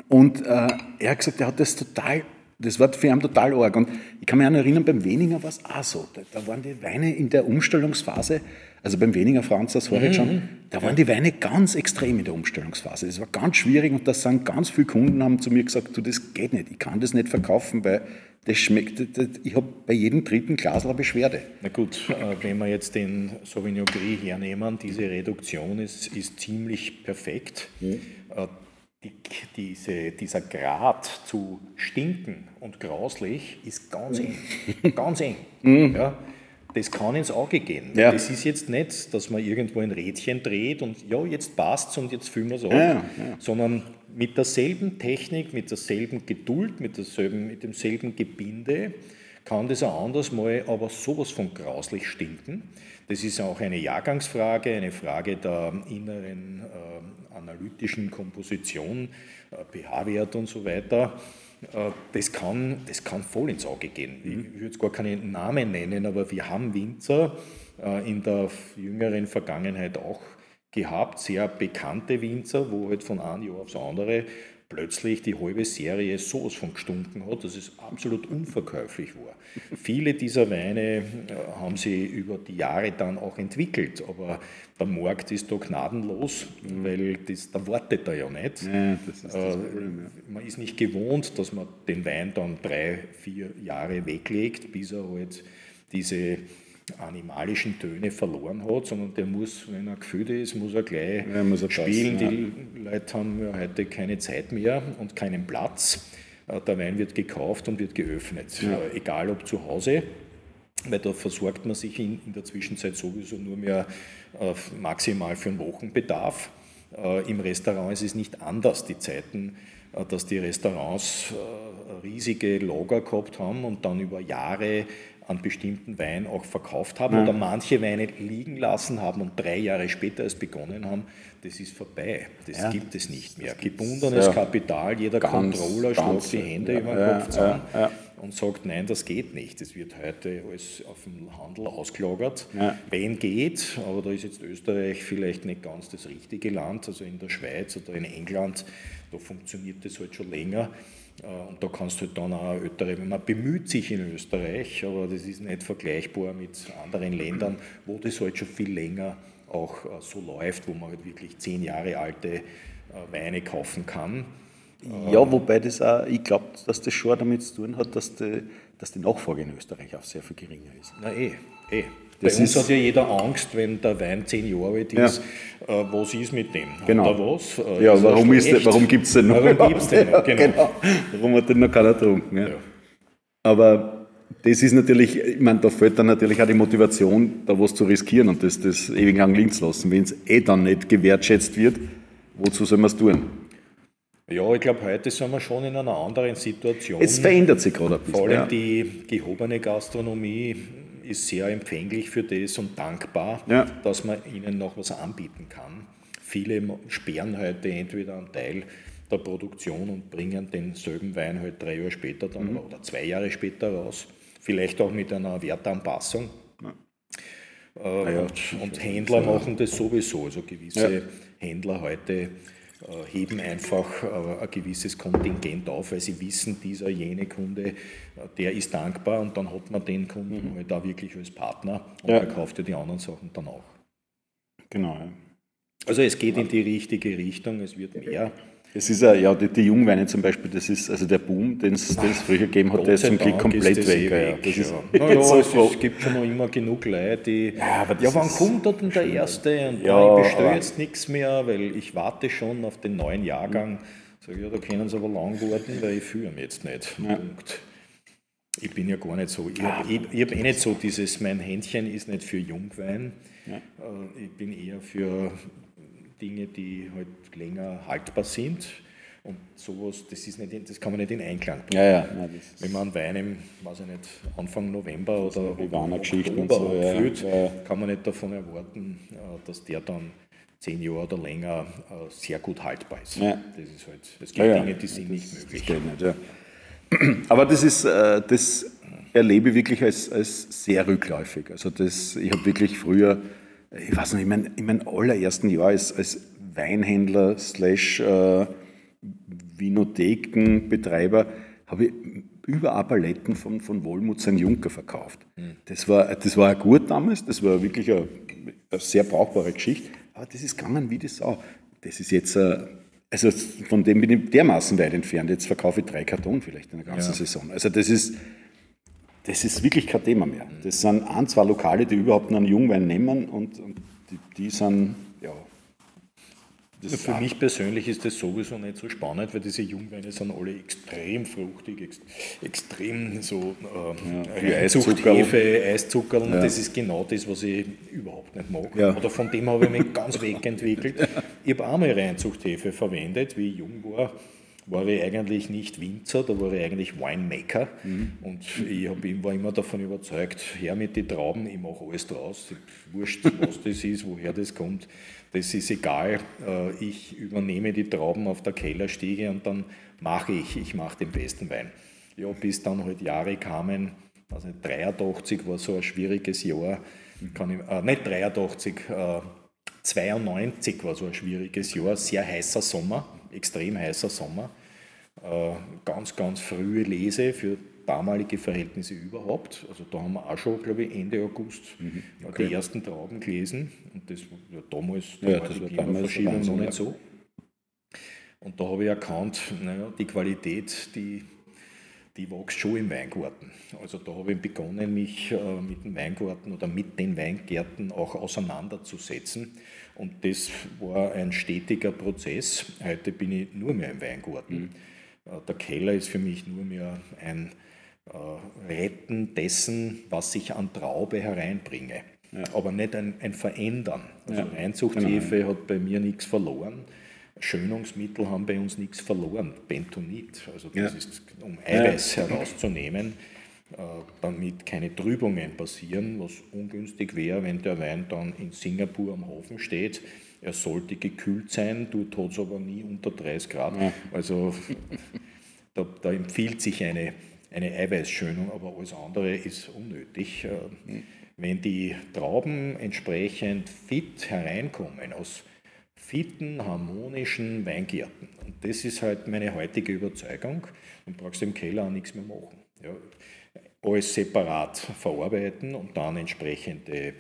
Und äh, er hat gesagt, er hat das total das war für ihn total arg. Und ich kann mich auch erinnern, beim Weniger war es auch so. Da, da, waren die Weine in der Umstellungsphase, also beim Weniger Franz, das war mhm. schon, da waren die Weine ganz extrem in der Umstellungsphase. Das war ganz schwierig und da sind ganz viele Kunden haben zu mir gesagt, du, das geht nicht, ich kann das nicht verkaufen, weil das schmeckt, das, ich habe bei jedem dritten Glas eine Beschwerde. Na gut, äh, wenn wir jetzt den Sauvignon Gris hernehmen, diese Reduktion ist, ist ziemlich perfekt. Mhm die, diese, dieser Grad zu stinken und grauslich ist ganz eng. ganz eng. Mhm. Ja, das kann ins Auge gehen. Ja. Das ist jetzt nicht, dass man irgendwo ein Rädchen dreht und ja, jetzt passt es und jetzt füllen wir es ab, ja, sondern mit derselben Technik, mit derselben Geduld, mit, derselben, mit demselben Gebinde kann das auch anders mal aber sowas von grauslich stinken. Das ist auch eine Jahrgangsfrage, eine Frage der inneren äh, analytischen Komposition, äh, pH-Wert und so weiter. Äh, das, kann, das kann voll ins Auge gehen. Ich, mhm. würde jetzt gar keinen Namen nennen, aber wir haben Winzer äh, in der jüngeren Vergangenheit auch gehabt, sehr bekannte Winzer, wo halt von einem Jahr aufs andere plötzlich die halbe Serie sowas von gestunken hat, dass es absolut unverkäuflich war. Viele dieser Weine äh, haben sie über die Jahre dann auch entwickelt, aber der Markt ist da gnadenlos, mhm. weil das, da wartet er ja nicht. Ja, ist äh, Problem, ja. Man ist nicht gewohnt, dass man den Wein dann drei, vier Jahre weglegt, bis er halt diese animalischen Töne verloren hat, sondern der muss, wenn er gefüllt ist, muss er gleich ja, muss er spielen. Passen, Die Leute haben ja heute keine Zeit mehr und keinen Platz. Äh, der Wein wird gekauft und wird geöffnet, ja. Äh, egal ob zu Hause, weil da versorgt man sich in, in der Zwischenzeit sowieso nur mehr äh, maximal für einen Wochenbedarf. Im Restaurant ist es nicht anders. Die Zeiten, dass die Restaurants riesige Lager gehabt haben und dann über Jahre an bestimmten Wein auch verkauft haben ja. oder manche Weine liegen lassen haben und drei Jahre später es begonnen haben, das ist vorbei. Das ja. gibt es nicht mehr. Gebundenes ja. Kapital, jeder ganz, Controller schlägt die Hände über den Kopf zusammen und sagt, nein, das geht nicht. Das wird heute alles auf dem Handel ausgelagert. Wenn geht, aber da ist jetzt Österreich vielleicht nicht ganz das richtige Land, also in der Schweiz oder in England, da funktioniert das halt schon länger. Äh, und da kannst du halt dann auch ältere, man bemüht sich in Österreich, aber das ist nicht vergleichbar mit anderen Ländern, wo das halt schon viel länger auch äh, so läuft, wo man halt wirklich zehn Jahre alte äh, Weine kaufen kann. Ja, wobei das auch, ich glaube, dass das schon damit zu tun hat, dass die, dass die Nachfrage in Österreich auch sehr viel geringer ist. Na eh, eh. Das Bei uns hat ja jeder Angst, wenn der Wein zehn Jahre alt ist, ja. äh, was ist mit dem? Genau. Hat was? Äh, ja, warum, warum gibt es den noch? Warum gibt's den noch? *laughs* Genau. genau. Warum hat den noch keiner getrunken? Ja. ja. Aber das ist natürlich, ich meine, da fällt dann natürlich auch die Motivation, da was zu riskieren und das, das ewig lang zu lassen. Wenn es eh dann nicht gewertschätzt wird, wozu soll man es tun? Ja, ich glaube, heute sind wir schon in einer anderen Situation. Es verändert sich gerade ein bisschen. Vor allem ja. die gehobene Gastronomie ist sehr empfänglich für das und dankbar, ja. dass man ihnen noch was anbieten kann. Viele sperren heute entweder einen Teil der Produktion und bringen denselben Wein halt drei Jahre später dann mhm. oder zwei Jahre später raus. Vielleicht auch mit einer Wertanpassung. Ja. Äh, und, und Händler machen das sowieso. Also gewisse Händler heute heben einfach äh, ein gewisses Kontingent auf, weil sie wissen, dieser jene Kunde, äh, der ist dankbar und dann hat man den Kunden mhm. halt da wirklich als Partner und ja. er kauft ja die anderen Sachen dann auch. Genau. Ja. Also es geht in die richtige Richtung, es wird mehr. Es ist ja, ja die, die Jungweine zum Beispiel, das ist also der Boom, den es früher gegeben hat, der ist zum Glück komplett weg. Eh weg. Das ist, ja. *laughs* ja, es, gibt schon noch immer genug Leute, die. Ja, aber ja wann kommt da denn der Erste? Und ja, ich bestelle jetzt nichts mehr, weil ich warte schon auf den neuen Jahrgang. Sag ja, da können sie aber lang warten, weil ich führe ihn jetzt nicht. Ja. Punkt. ich bin ja gar nicht so. Ich habe hab eh nicht so dieses, mein Händchen ist nicht für Jungwein. Ja. Äh, ich bin eher für Dinge, die halt länger haltbar sind. Und sowas, das, ist nicht, das kann man nicht in Einklang bringen. Ja, ja. Nein, Wenn man Wein im, weiß ich nicht, Anfang November oder Oktober so, füllt, ja. kann man nicht davon erwarten, äh, dass der dann zehn Jahre oder länger äh, sehr gut haltbar ist. Ja. Das ist halt, es gibt Dinge, die sind nicht möglich. Nicht, *clears throat* Aber das ist, äh, das erlebe ich wirklich als, als sehr rückläufig. Also das, ich habe wirklich früher, ich weiß nicht, in meinem mein allerersten Jahr als, als Weinhändler slash äh, Vinothekenbetreiber habe ich über Paletten von, von Wollmut sein Junker verkauft. Mhm. Das, war, das war gut damals, das war wirklich eine, eine, sehr brauchbare Geschichte, aber das ist gegangen wie die Sau. Das ist jetzt, äh, also von dem bin ich dermaßen weit entfernt, jetzt verkaufe ich drei Karton vielleicht in der ganzen ja. Saison. Also das ist, das ist wirklich kein Thema mehr. Das sind ein, zwei Lokale, die überhaupt einen Jungwein nehmen und, und die, die sind, ja, das Für mich persönlich ist das sowieso nicht so spannend, weil diese Jungweine sind alle extrem fruchtig, ex extrem so ähm, ja, Eiszuckerl. Eiszuckerl. Ja. Das ist genau das, was ich überhaupt nicht mag. Ja. Oder von dem habe ich mich ganz wegentwickelt. Ich habe einmal Reinzuchthefe verwendet, wie ich jung war war ich eigentlich nicht Winzer, da war ich eigentlich Winemaker. Mhm. Und ich hab, war immer davon überzeugt, her mit den Trauben, ich mache alles draus. Wurscht, was das ist, woher das kommt, das ist egal. Äh, ich übernehme die Trauben auf der Kellerstiege und dann mache ich, ich mache den besten Wein. Ja, bis dann halt Jahre kamen, also 83 war so ein schwieriges Jahr, kann ich, äh, nicht 83, äh, 92 war so ein schwieriges Jahr, sehr heißer Sommer, extrem heißer Sommer. Äh, ganz, ganz frühe Lese für damalige Verhältnisse überhaupt. Also da haben wir auch schon, glaube ich, Ende August mhm. okay. die ersten Trauben gelesen. Und das ja, damals, da ja, war das die Klimaverschiebung noch nicht so. Und da habe ich erkannt, naja, die Qualität, die, die wächst schon im Weingarten. Also da habe ich begonnen, mich äh, mit dem Weingarten oder mit den Weingärten auch auseinanderzusetzen. Und das war ein stetiger Prozess. Heute bin ich nur mehr im Weingarten. Mhm der Keller ist für mich nur mehr ein äh, Retten dessen, was ich an Traube hereinbringe. Ja. Aber nicht ein, ein Verändern. Also ja. Einzuchthefe genau. hat bei mir nichts verloren. Schönungsmittel haben bei uns nichts verloren. Bentonit, also das ja. ist, um Eiweiß herauszunehmen, äh, damit keine Trübungen passieren, was ungünstig wäre, wenn der Wein dann in Singapur am Hofen steht er sollte gekühlt sein, tut es aber nie unter 30 Grad. Ja. Also *laughs* da, da, empfiehlt sich eine, eine Eiweißschönung, aber alles andere ist unnötig. Mhm. Wenn die Trauben entsprechend fit hereinkommen aus fitten, harmonischen Weingärten, und das ist halt meine heutige Überzeugung, dann brauchst du im Keller auch nichts mehr machen. Ja, alles separat verarbeiten und dann entsprechende äh,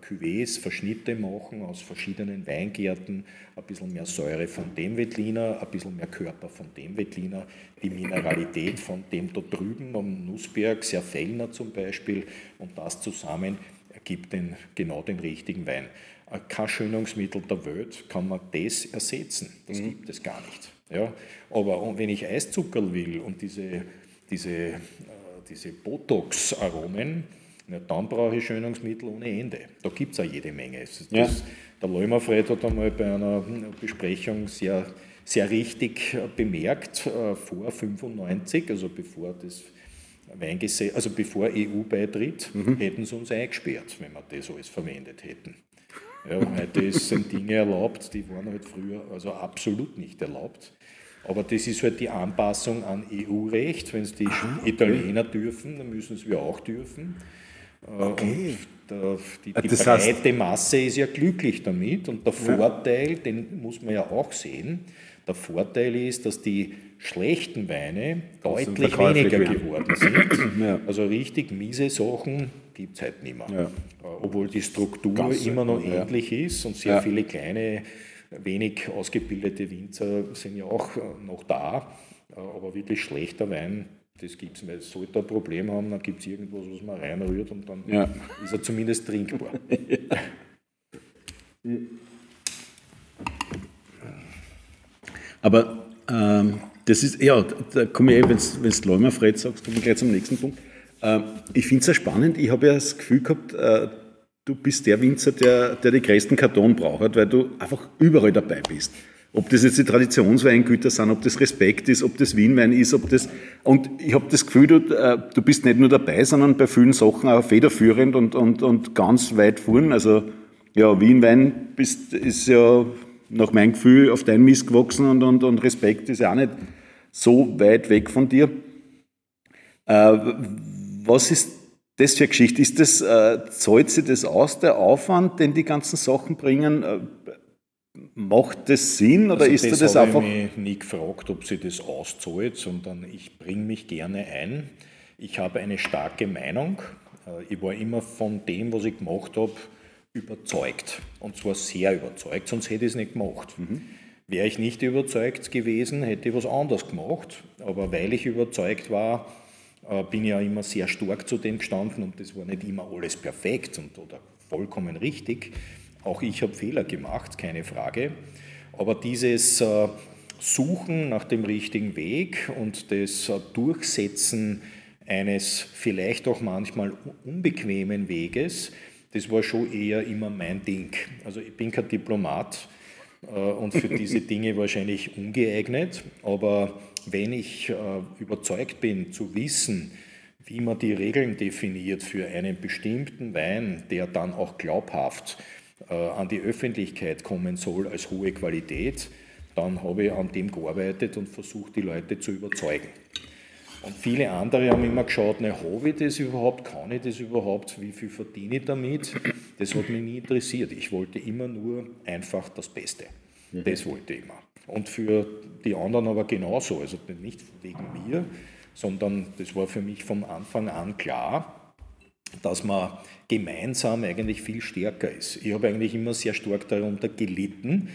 Cuvées, Verschnitte machen aus verschiedenen Weingärten, ein bisschen mehr Säure von dem Wettliner, ein bisschen mehr Körper von dem Wettliner, die Mineralität von dem da drüben am Nussberg, sehr Fellner zum Beispiel, und das zusammen ergibt den, genau den richtigen Wein. Äh, kein Schönungsmittel der Welt kann man das ersetzen, das mhm. gibt es gar nicht. Ja? Aber wenn ich Eiszucker will und diese, diese äh, diese Botox-Aromen, ja, dann brauche ich Schönungsmittel ohne Ende. Da gibt es auch jede Menge. Das, ja. Der Leumerfred hat einmal bei einer Besprechung sehr, sehr richtig bemerkt, äh, vor 95, also bevor das Weingesetz, also bevor EU-Beitritt, mhm. hätten sie uns eingesperrt, wenn wir das alles verwendet hätten. Ja, heute sind Dinge erlaubt, die waren halt früher also absolut nicht erlaubt. Aber das ist halt die Anpassung an EU-Recht. Wenn es die ah, okay. Italiener dürfen, dann müssen es wir auch dürfen. Äh, okay. Der, die, die breite heißt, Masse ist ja glücklich damit. Und der Vorteil, den muss man ja auch sehen, der Vorteil ist, dass die schlechten Weine deutlich weniger geworden sind. *clears throat* ja. Also richtig miese Sachen gibt es halt nicht mehr. Ja. Äh, obwohl die Struktur Gasse, immer noch ja. ähnlich ist und sehr viele kleine wenig ausgebildete Winzer sind ja auch äh, noch da, äh, aber wirklich schlechter Wein, das gibt es. Weil sollte ein Problem haben, dann gibt es irgendwas, was man reinrührt und dann ja. ist er zumindest trinkbar. *laughs* Aber ähm, das ist, ja, da komme ich, wenn du Leumerfred sagst, komme ich gleich zum nächsten Punkt. Äh, ich finde es ja spannend. Ich habe ja das Gefühl gehabt, äh, du bist der Winzer, der, der die größten Karton braucht, weil du einfach überall dabei bist. Ob das jetzt die Traditionsweingüter sind, ob das Respekt ist, ob das Wienwein ist, ob das. Und ich habe das Gefühl, du, äh, du bist nicht nur dabei, sondern bei vielen Sachen auch federführend und, und, und ganz weit vorn. Also, ja, Wienwein bist, ist ja nach meinem Gefühl auf dein Mist gewachsen und, und, und Respekt ist ja auch nicht so weit weg von dir. Äh, was ist das für eine Geschichte? Ist das, äh, zahlt sich das aus, der Aufwand, den die ganzen Sachen bringen? Äh, macht das Sinn oder also ist das, das einfach? Ich habe mich nie gefragt, ob sie das auszahlt, sondern ich bringe mich gerne ein. Ich habe eine starke Meinung. Äh, ich war immer von dem, was ich gemacht habe, überzeugt. Und zwar sehr überzeugt, sonst hätte ich es nicht gemacht. Mhm. Wäre ich nicht überzeugt gewesen, hätte ich was anderes gemacht. Aber weil ich überzeugt war, bin ich ja immer sehr stark zu dem gestanden und das war nicht immer alles perfekt und, oder vollkommen richtig. Auch ich habe Fehler gemacht, keine Frage. Aber dieses äh, Suchen nach dem richtigen Weg und das äh, Durchsetzen eines vielleicht auch manchmal unbequemen Weges, das war schon eher immer mein Ding. Also ich bin kein Diplomat und für diese Dinge wahrscheinlich ungeeignet, aber wenn ich überzeugt bin zu wissen, wie man die Regeln definiert für einen bestimmten Wein, der dann auch glaubhaft äh, an die Öffentlichkeit kommen soll als hohe Qualität, dann habe ich an dem gearbeitet und versucht, die Leute zu überzeugen. Und viele andere haben immer geschaut, ne, habe ich das überhaupt, kann ich das überhaupt, wie viel verdiene ich damit? Das hat mich nie interessiert. Ich wollte immer nur einfach das Beste. Mhm. Das wollte ich immer. Und für die anderen aber genauso. Also nicht wegen mir, sondern das war für mich vom Anfang an klar, dass man gemeinsam eigentlich viel stärker ist. Ich habe eigentlich immer sehr stark darunter gelitten,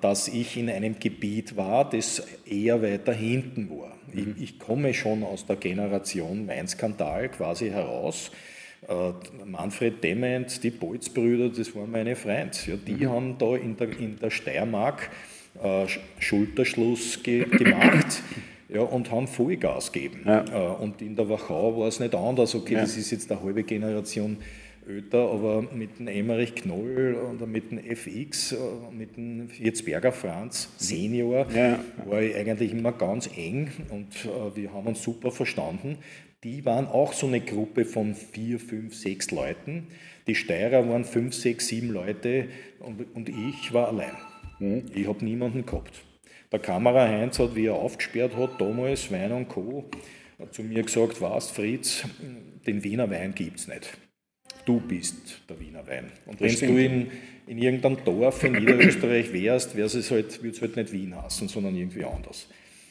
dass ich in einem Gebiet war, das eher weiter hinten war. Mhm. Ich, ich, komme schon aus der Generation Weinskandal quasi heraus. Äh, Manfred Dement, die Bolzbrüder, das waren meine Freunde. Ja, die mhm. haben da in der, in der Steiermark äh, Schulterschluss ge gemacht *laughs* ja, und haben Vollgas gegeben. Ja. Äh, und in der Wachau war es nicht anders. Okay, ja. das ist jetzt eine halbe Generation öter, aber mit dem Emmerich Knoll oder mit dem FX, äh, mit dem Jetzberger Franz Senior, ja. war ich eigentlich immer ganz eng und äh, wir haben uns super verstanden. Die waren auch so eine Gruppe von vier, fünf, sechs Leuten. Die Steirer waren fünf, sechs, sieben Leute und, und ich war allein. Mhm. Ich habe niemanden gehabt. Der Kamera Heinz hat, wie er aufgesperrt hat, damals Wein und Co., zu mir gesagt, was Fritz, den Wiener Wein gibt es nicht. Du bist der Wiener Wein. Und wenn du in, in irgendeinem Dorf in Niederösterreich wärst, halt, würde es halt, halt nicht Wien heißen, sondern irgendwie anders.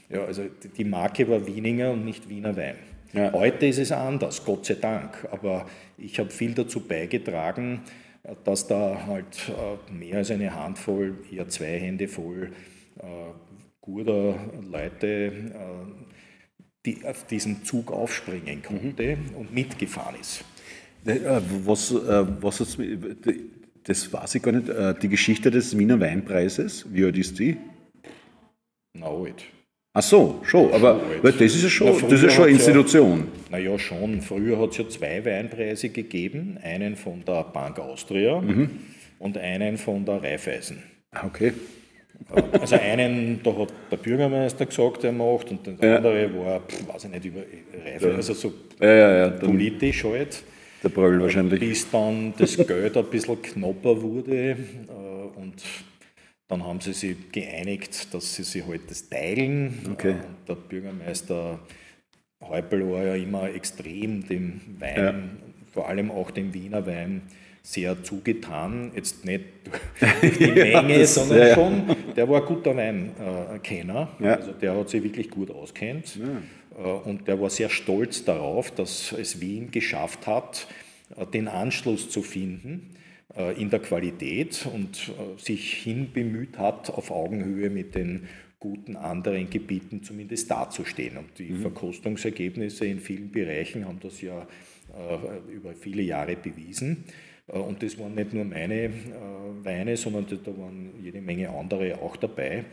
Ja, also die Marke war Wieninger und nicht Wiener Wein. Ja. Heute ist es anders, Gott sei Dank. Aber ich habe viel dazu beigetragen, dass da halt äh, mehr als eine Handvoll, eher zwei Hände voll äh, guter Leute, äh, die auf diesen Zug aufspringen konnte mhm. und mitgefahren ist. Was, was hat's, das weiß ich gar nicht, die Geschichte des Wiener Weinpreises, wie alt ist die? Na alt. Ach so, schon, aber weil das ist ja schon, Na, das ist schon eine Institution. Ja, naja, schon. Früher hat es ja zwei Weinpreise gegeben, einen von der Bank Austria mhm. und einen von der Raiffeisen. Ah, okay. Also einen, da hat der Bürgermeister gesagt, er macht, und der ja. andere war, weiß ich nicht, über Reife, also so ja, ja, politisch halt. Der Bröll wahrscheinlich. Bis dann das Geld ein bisschen knapper wurde äh, und dann haben sie sich geeinigt, dass sie sich halt das teilen. Okay. Und der Bürgermeister Häupl war ja immer extrem dem Wein, vor allem auch dem Wiener Wein, sehr zugetan, jetzt nicht durch die *laughs* Menge, ja, sondern ja, schon, der war ein guter Weinkenner, ja. also der hat sich wirklich gut auskennt äh, und der war sehr stolz darauf, dass es Wien geschafft hat, äh, den Anschluss zu finden äh, in der Qualität und sich hinbemüht hat, auf Augenhöhe mit den guten anderen Gebieten zumindest dazustehen. Und die mhm. Verkostungsergebnisse in vielen Bereichen haben das ja über viele Jahre bewiesen. Äh, und das waren nicht nur meine äh, Weine, sondern da waren jede Menge andere auch dabei.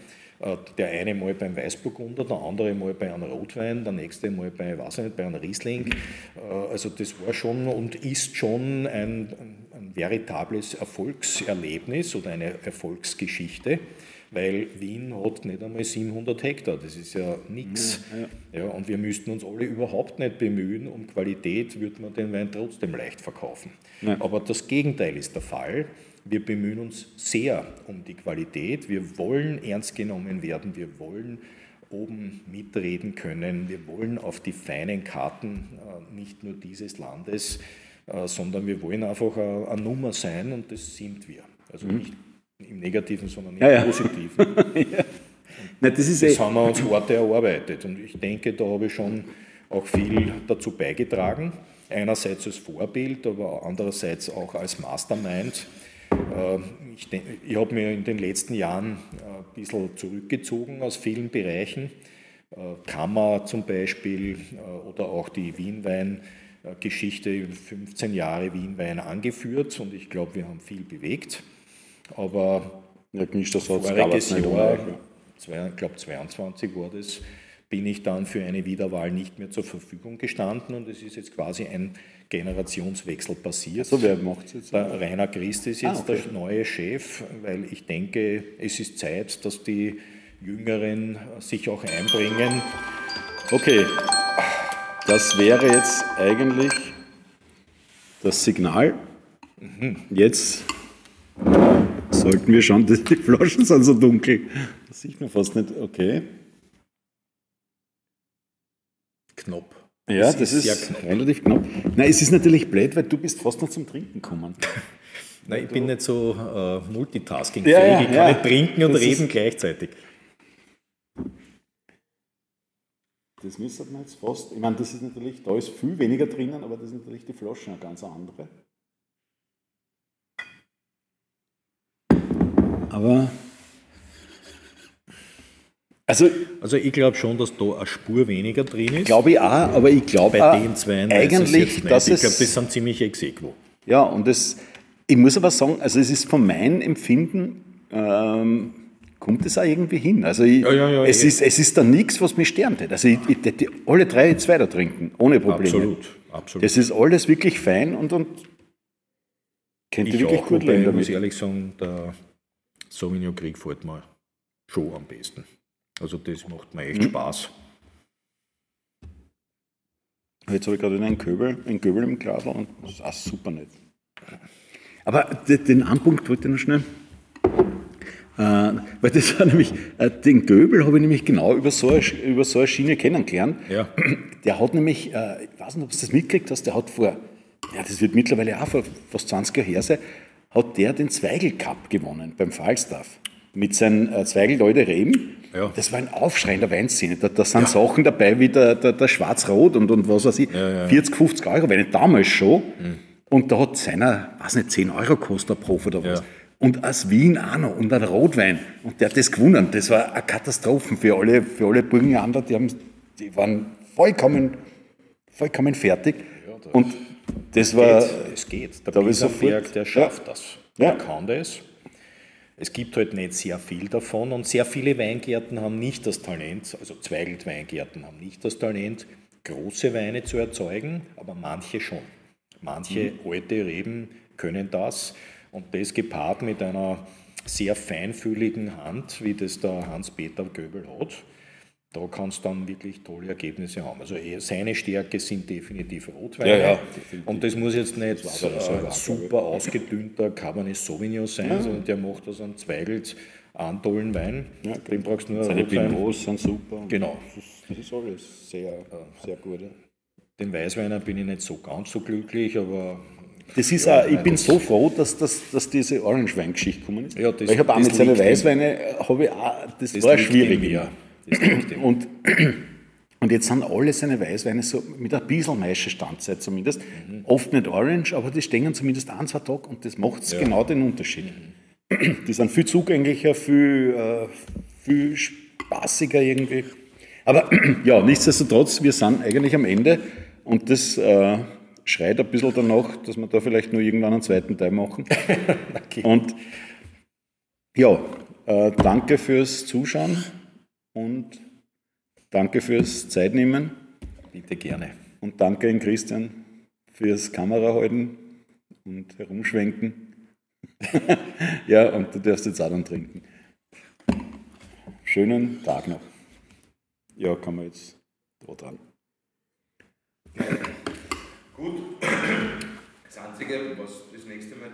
Äh, der eine mal beim Weißburgunder, der andere mal bei einem Rotwein, der nächste mal bei, weiß ich nicht, bei einem Riesling. Äh, also das war schon und ist schon ein, ein veritables Erfolgserlebnis oder eine Erfolgsgeschichte weil Wien hat nicht einmal 700 Hektar, das ist ja nichts. Ja, ja. ja, und wir müssten uns alle überhaupt nicht bemühen, um Qualität würde man den Wein trotzdem leicht verkaufen. Ja. Aber das Gegenteil ist der Fall. Wir bemühen uns sehr um die Qualität. Wir wollen ernst genommen werden. Wir wollen oben mitreden können. Wir wollen auf die feinen Karten äh, nicht nur dieses Landes, äh, sondern wir wollen einfach eine Nummer sein und das sind wir. Also mhm. nicht im Negativen, sondern im ja. Positiven. *laughs* ja. Nein, das, das eh haben wir uns Orte erarbeitet und ich denke, da habe ich schon auch viel dazu beigetragen. Einerseits als Vorbild, aber andererseits auch als Mastermind. Äh, ich, ich habe mir in den letzten Jahren äh, ein bisschen zurückgezogen aus vielen Bereichen. Äh, Kammer zum Beispiel oder auch die Wienwein-Geschichte, 15 Jahre Wienwein angeführt und ich glaube, wir haben viel bewegt. Aber ja, das voriges Jahr, ich glaube 22 war das, bin ich dann für eine Wiederwahl nicht mehr zur Verfügung gestanden und es ist jetzt quasi ein Generationswechsel passiert. So, wer macht es jetzt? Der Rainer Christ ist jetzt ah, okay. der neue Chef, weil ich denke, es ist Zeit, dass die Jüngeren sich auch einbringen. Okay, das wäre jetzt eigentlich das Signal. Mhm. Jetzt sollten wir schauen, *laughs* die Flaschen sind so dunkel. Das sieht man fast nicht. Okay. Knapp. Ja, das, das ist, ist knapp. relativ knapp. Nein, es ist natürlich blöd, weil du bist fast noch zum Trinken gekommen. *laughs* Nein, ich bin nicht so äh, multitasking ja, ja, Ich kann ja. nicht trinken und das reden gleichzeitig. Das müsste man jetzt fast. Ich meine, das ist natürlich, da ist viel weniger drinnen, aber das ist natürlich die Flaschen eine ganz andere. Aber. Also, also ich glaube schon, dass da eine Spur weniger drin ist. Glaube ich auch, aber ich glaube Bei den zwei eigentlich, dass Ich glaube, das sind ziemlich exequo. Ja, und das, ich muss aber sagen, also es ist von meinem Empfinden, ähm, kommt es auch irgendwie hin. Also ich, ja, ja, ja, es, ist, es ist da nichts, was mich stört. Also ich, ich, ich, alle drei jetzt weiter trinken, ohne Probleme. Absolut, absolut. Das ist alles wirklich fein und, und könnte wirklich auch, gut leben. Ich muss ehrlich sagen, der Sauvignon Krieg fällt mir schon am besten. Also das macht mir echt mhm. Spaß. Jetzt habe ich gerade einen Köbel, einen Köbel im Glas und das ist auch super nett. Aber den Anpunkt wollte ich noch schnell. Äh, weil das war nämlich, äh, den Göbel habe ich nämlich genau über so, eine, über so eine Schiene kennengelernt. Ja. Der hat nämlich, äh, ich weiß nicht, ob du das mitgekriegt hast, der hat vor, ja, das wird mittlerweile auch vor fast 20 Jahren her sein, hat der den Zweigel Cup gewonnen beim Falstaff mit seinen äh, Zweigel-Leute Reben. Ja. Das war ein Aufschrei in der Weinszene. Da, da sind ja. Sachen dabei wie der, der, der Schwarz-Rot und, und was weiß ich, ja, 40, 50 Euro, Weine damals schon. Mhm. Und da hat seiner, weiß nicht, 10 Euro kostet der Prof oder was. Und aus Wien auch noch und ein Rotwein. Und der hat das gewonnen. Das war eine Katastrophe für alle, für alle Burgenlander. Die, haben, die waren vollkommen, vollkommen fertig. und das war. Geht, es geht. Der Piesenberg, der schafft das. Der kann das. Es gibt halt nicht sehr viel davon und sehr viele Weingärten haben nicht das Talent, also Zweigelt-Weingärten haben nicht das Talent, große Weine zu erzeugen, aber manche schon. Manche mhm. alte Reben können das und das gepaart mit einer sehr feinfühligen Hand, wie das der Hans-Peter Göbel hat, da kannst du dann wirklich tolle Ergebnisse haben. Also seine Stärke sind definitiv Rotweine. Ja, ja, Und das muss jetzt nicht so äh, super ausgedünnter Cabernet Sauvignon sein, ja. sondern der macht das an Zweigelt einen tollen Wein. Ja, Den brauchst du nur Seine Pinots sind super. Genau. Das ist alles sehr, sehr gut. Den Weißweiner bin ich nicht so ganz so glücklich, aber das ist ja, auch, ich bin so froh, dass, dass, dass diese Orange-Wein-Geschichte gekommen ist. Ja, das, Weil ich habe auch mit seinen Weißweine, habe ich auch, das, das war schwierig. Und, und jetzt sind alle seine Weißweine so mit ein bisschen meische Standzeit zumindest. Mhm. Oft nicht orange, aber die stehen zumindest ein, zwei Tage und das macht ja. genau den Unterschied. Mhm. Die sind viel zugänglicher, viel, äh, viel spaßiger irgendwie. Aber *clears throat* ja, nichtsdestotrotz, wir sind eigentlich am Ende und das äh, schreit ein bisschen danach, dass wir da vielleicht nur irgendwann einen zweiten Teil machen. *laughs* okay. Und ja, Äh, danke fürs Zuschauen und danke fürs Zeitnehmen. Bitte gerne. Und danke an Christian fürs Kamerahalten und Herumschwenken. *laughs* ja, und du darfst jetzt auch dann trinken. Schönen Tag noch. Ja, kann man jetzt da dran. Gut. *coughs* Das Einzige, was das nächste Mal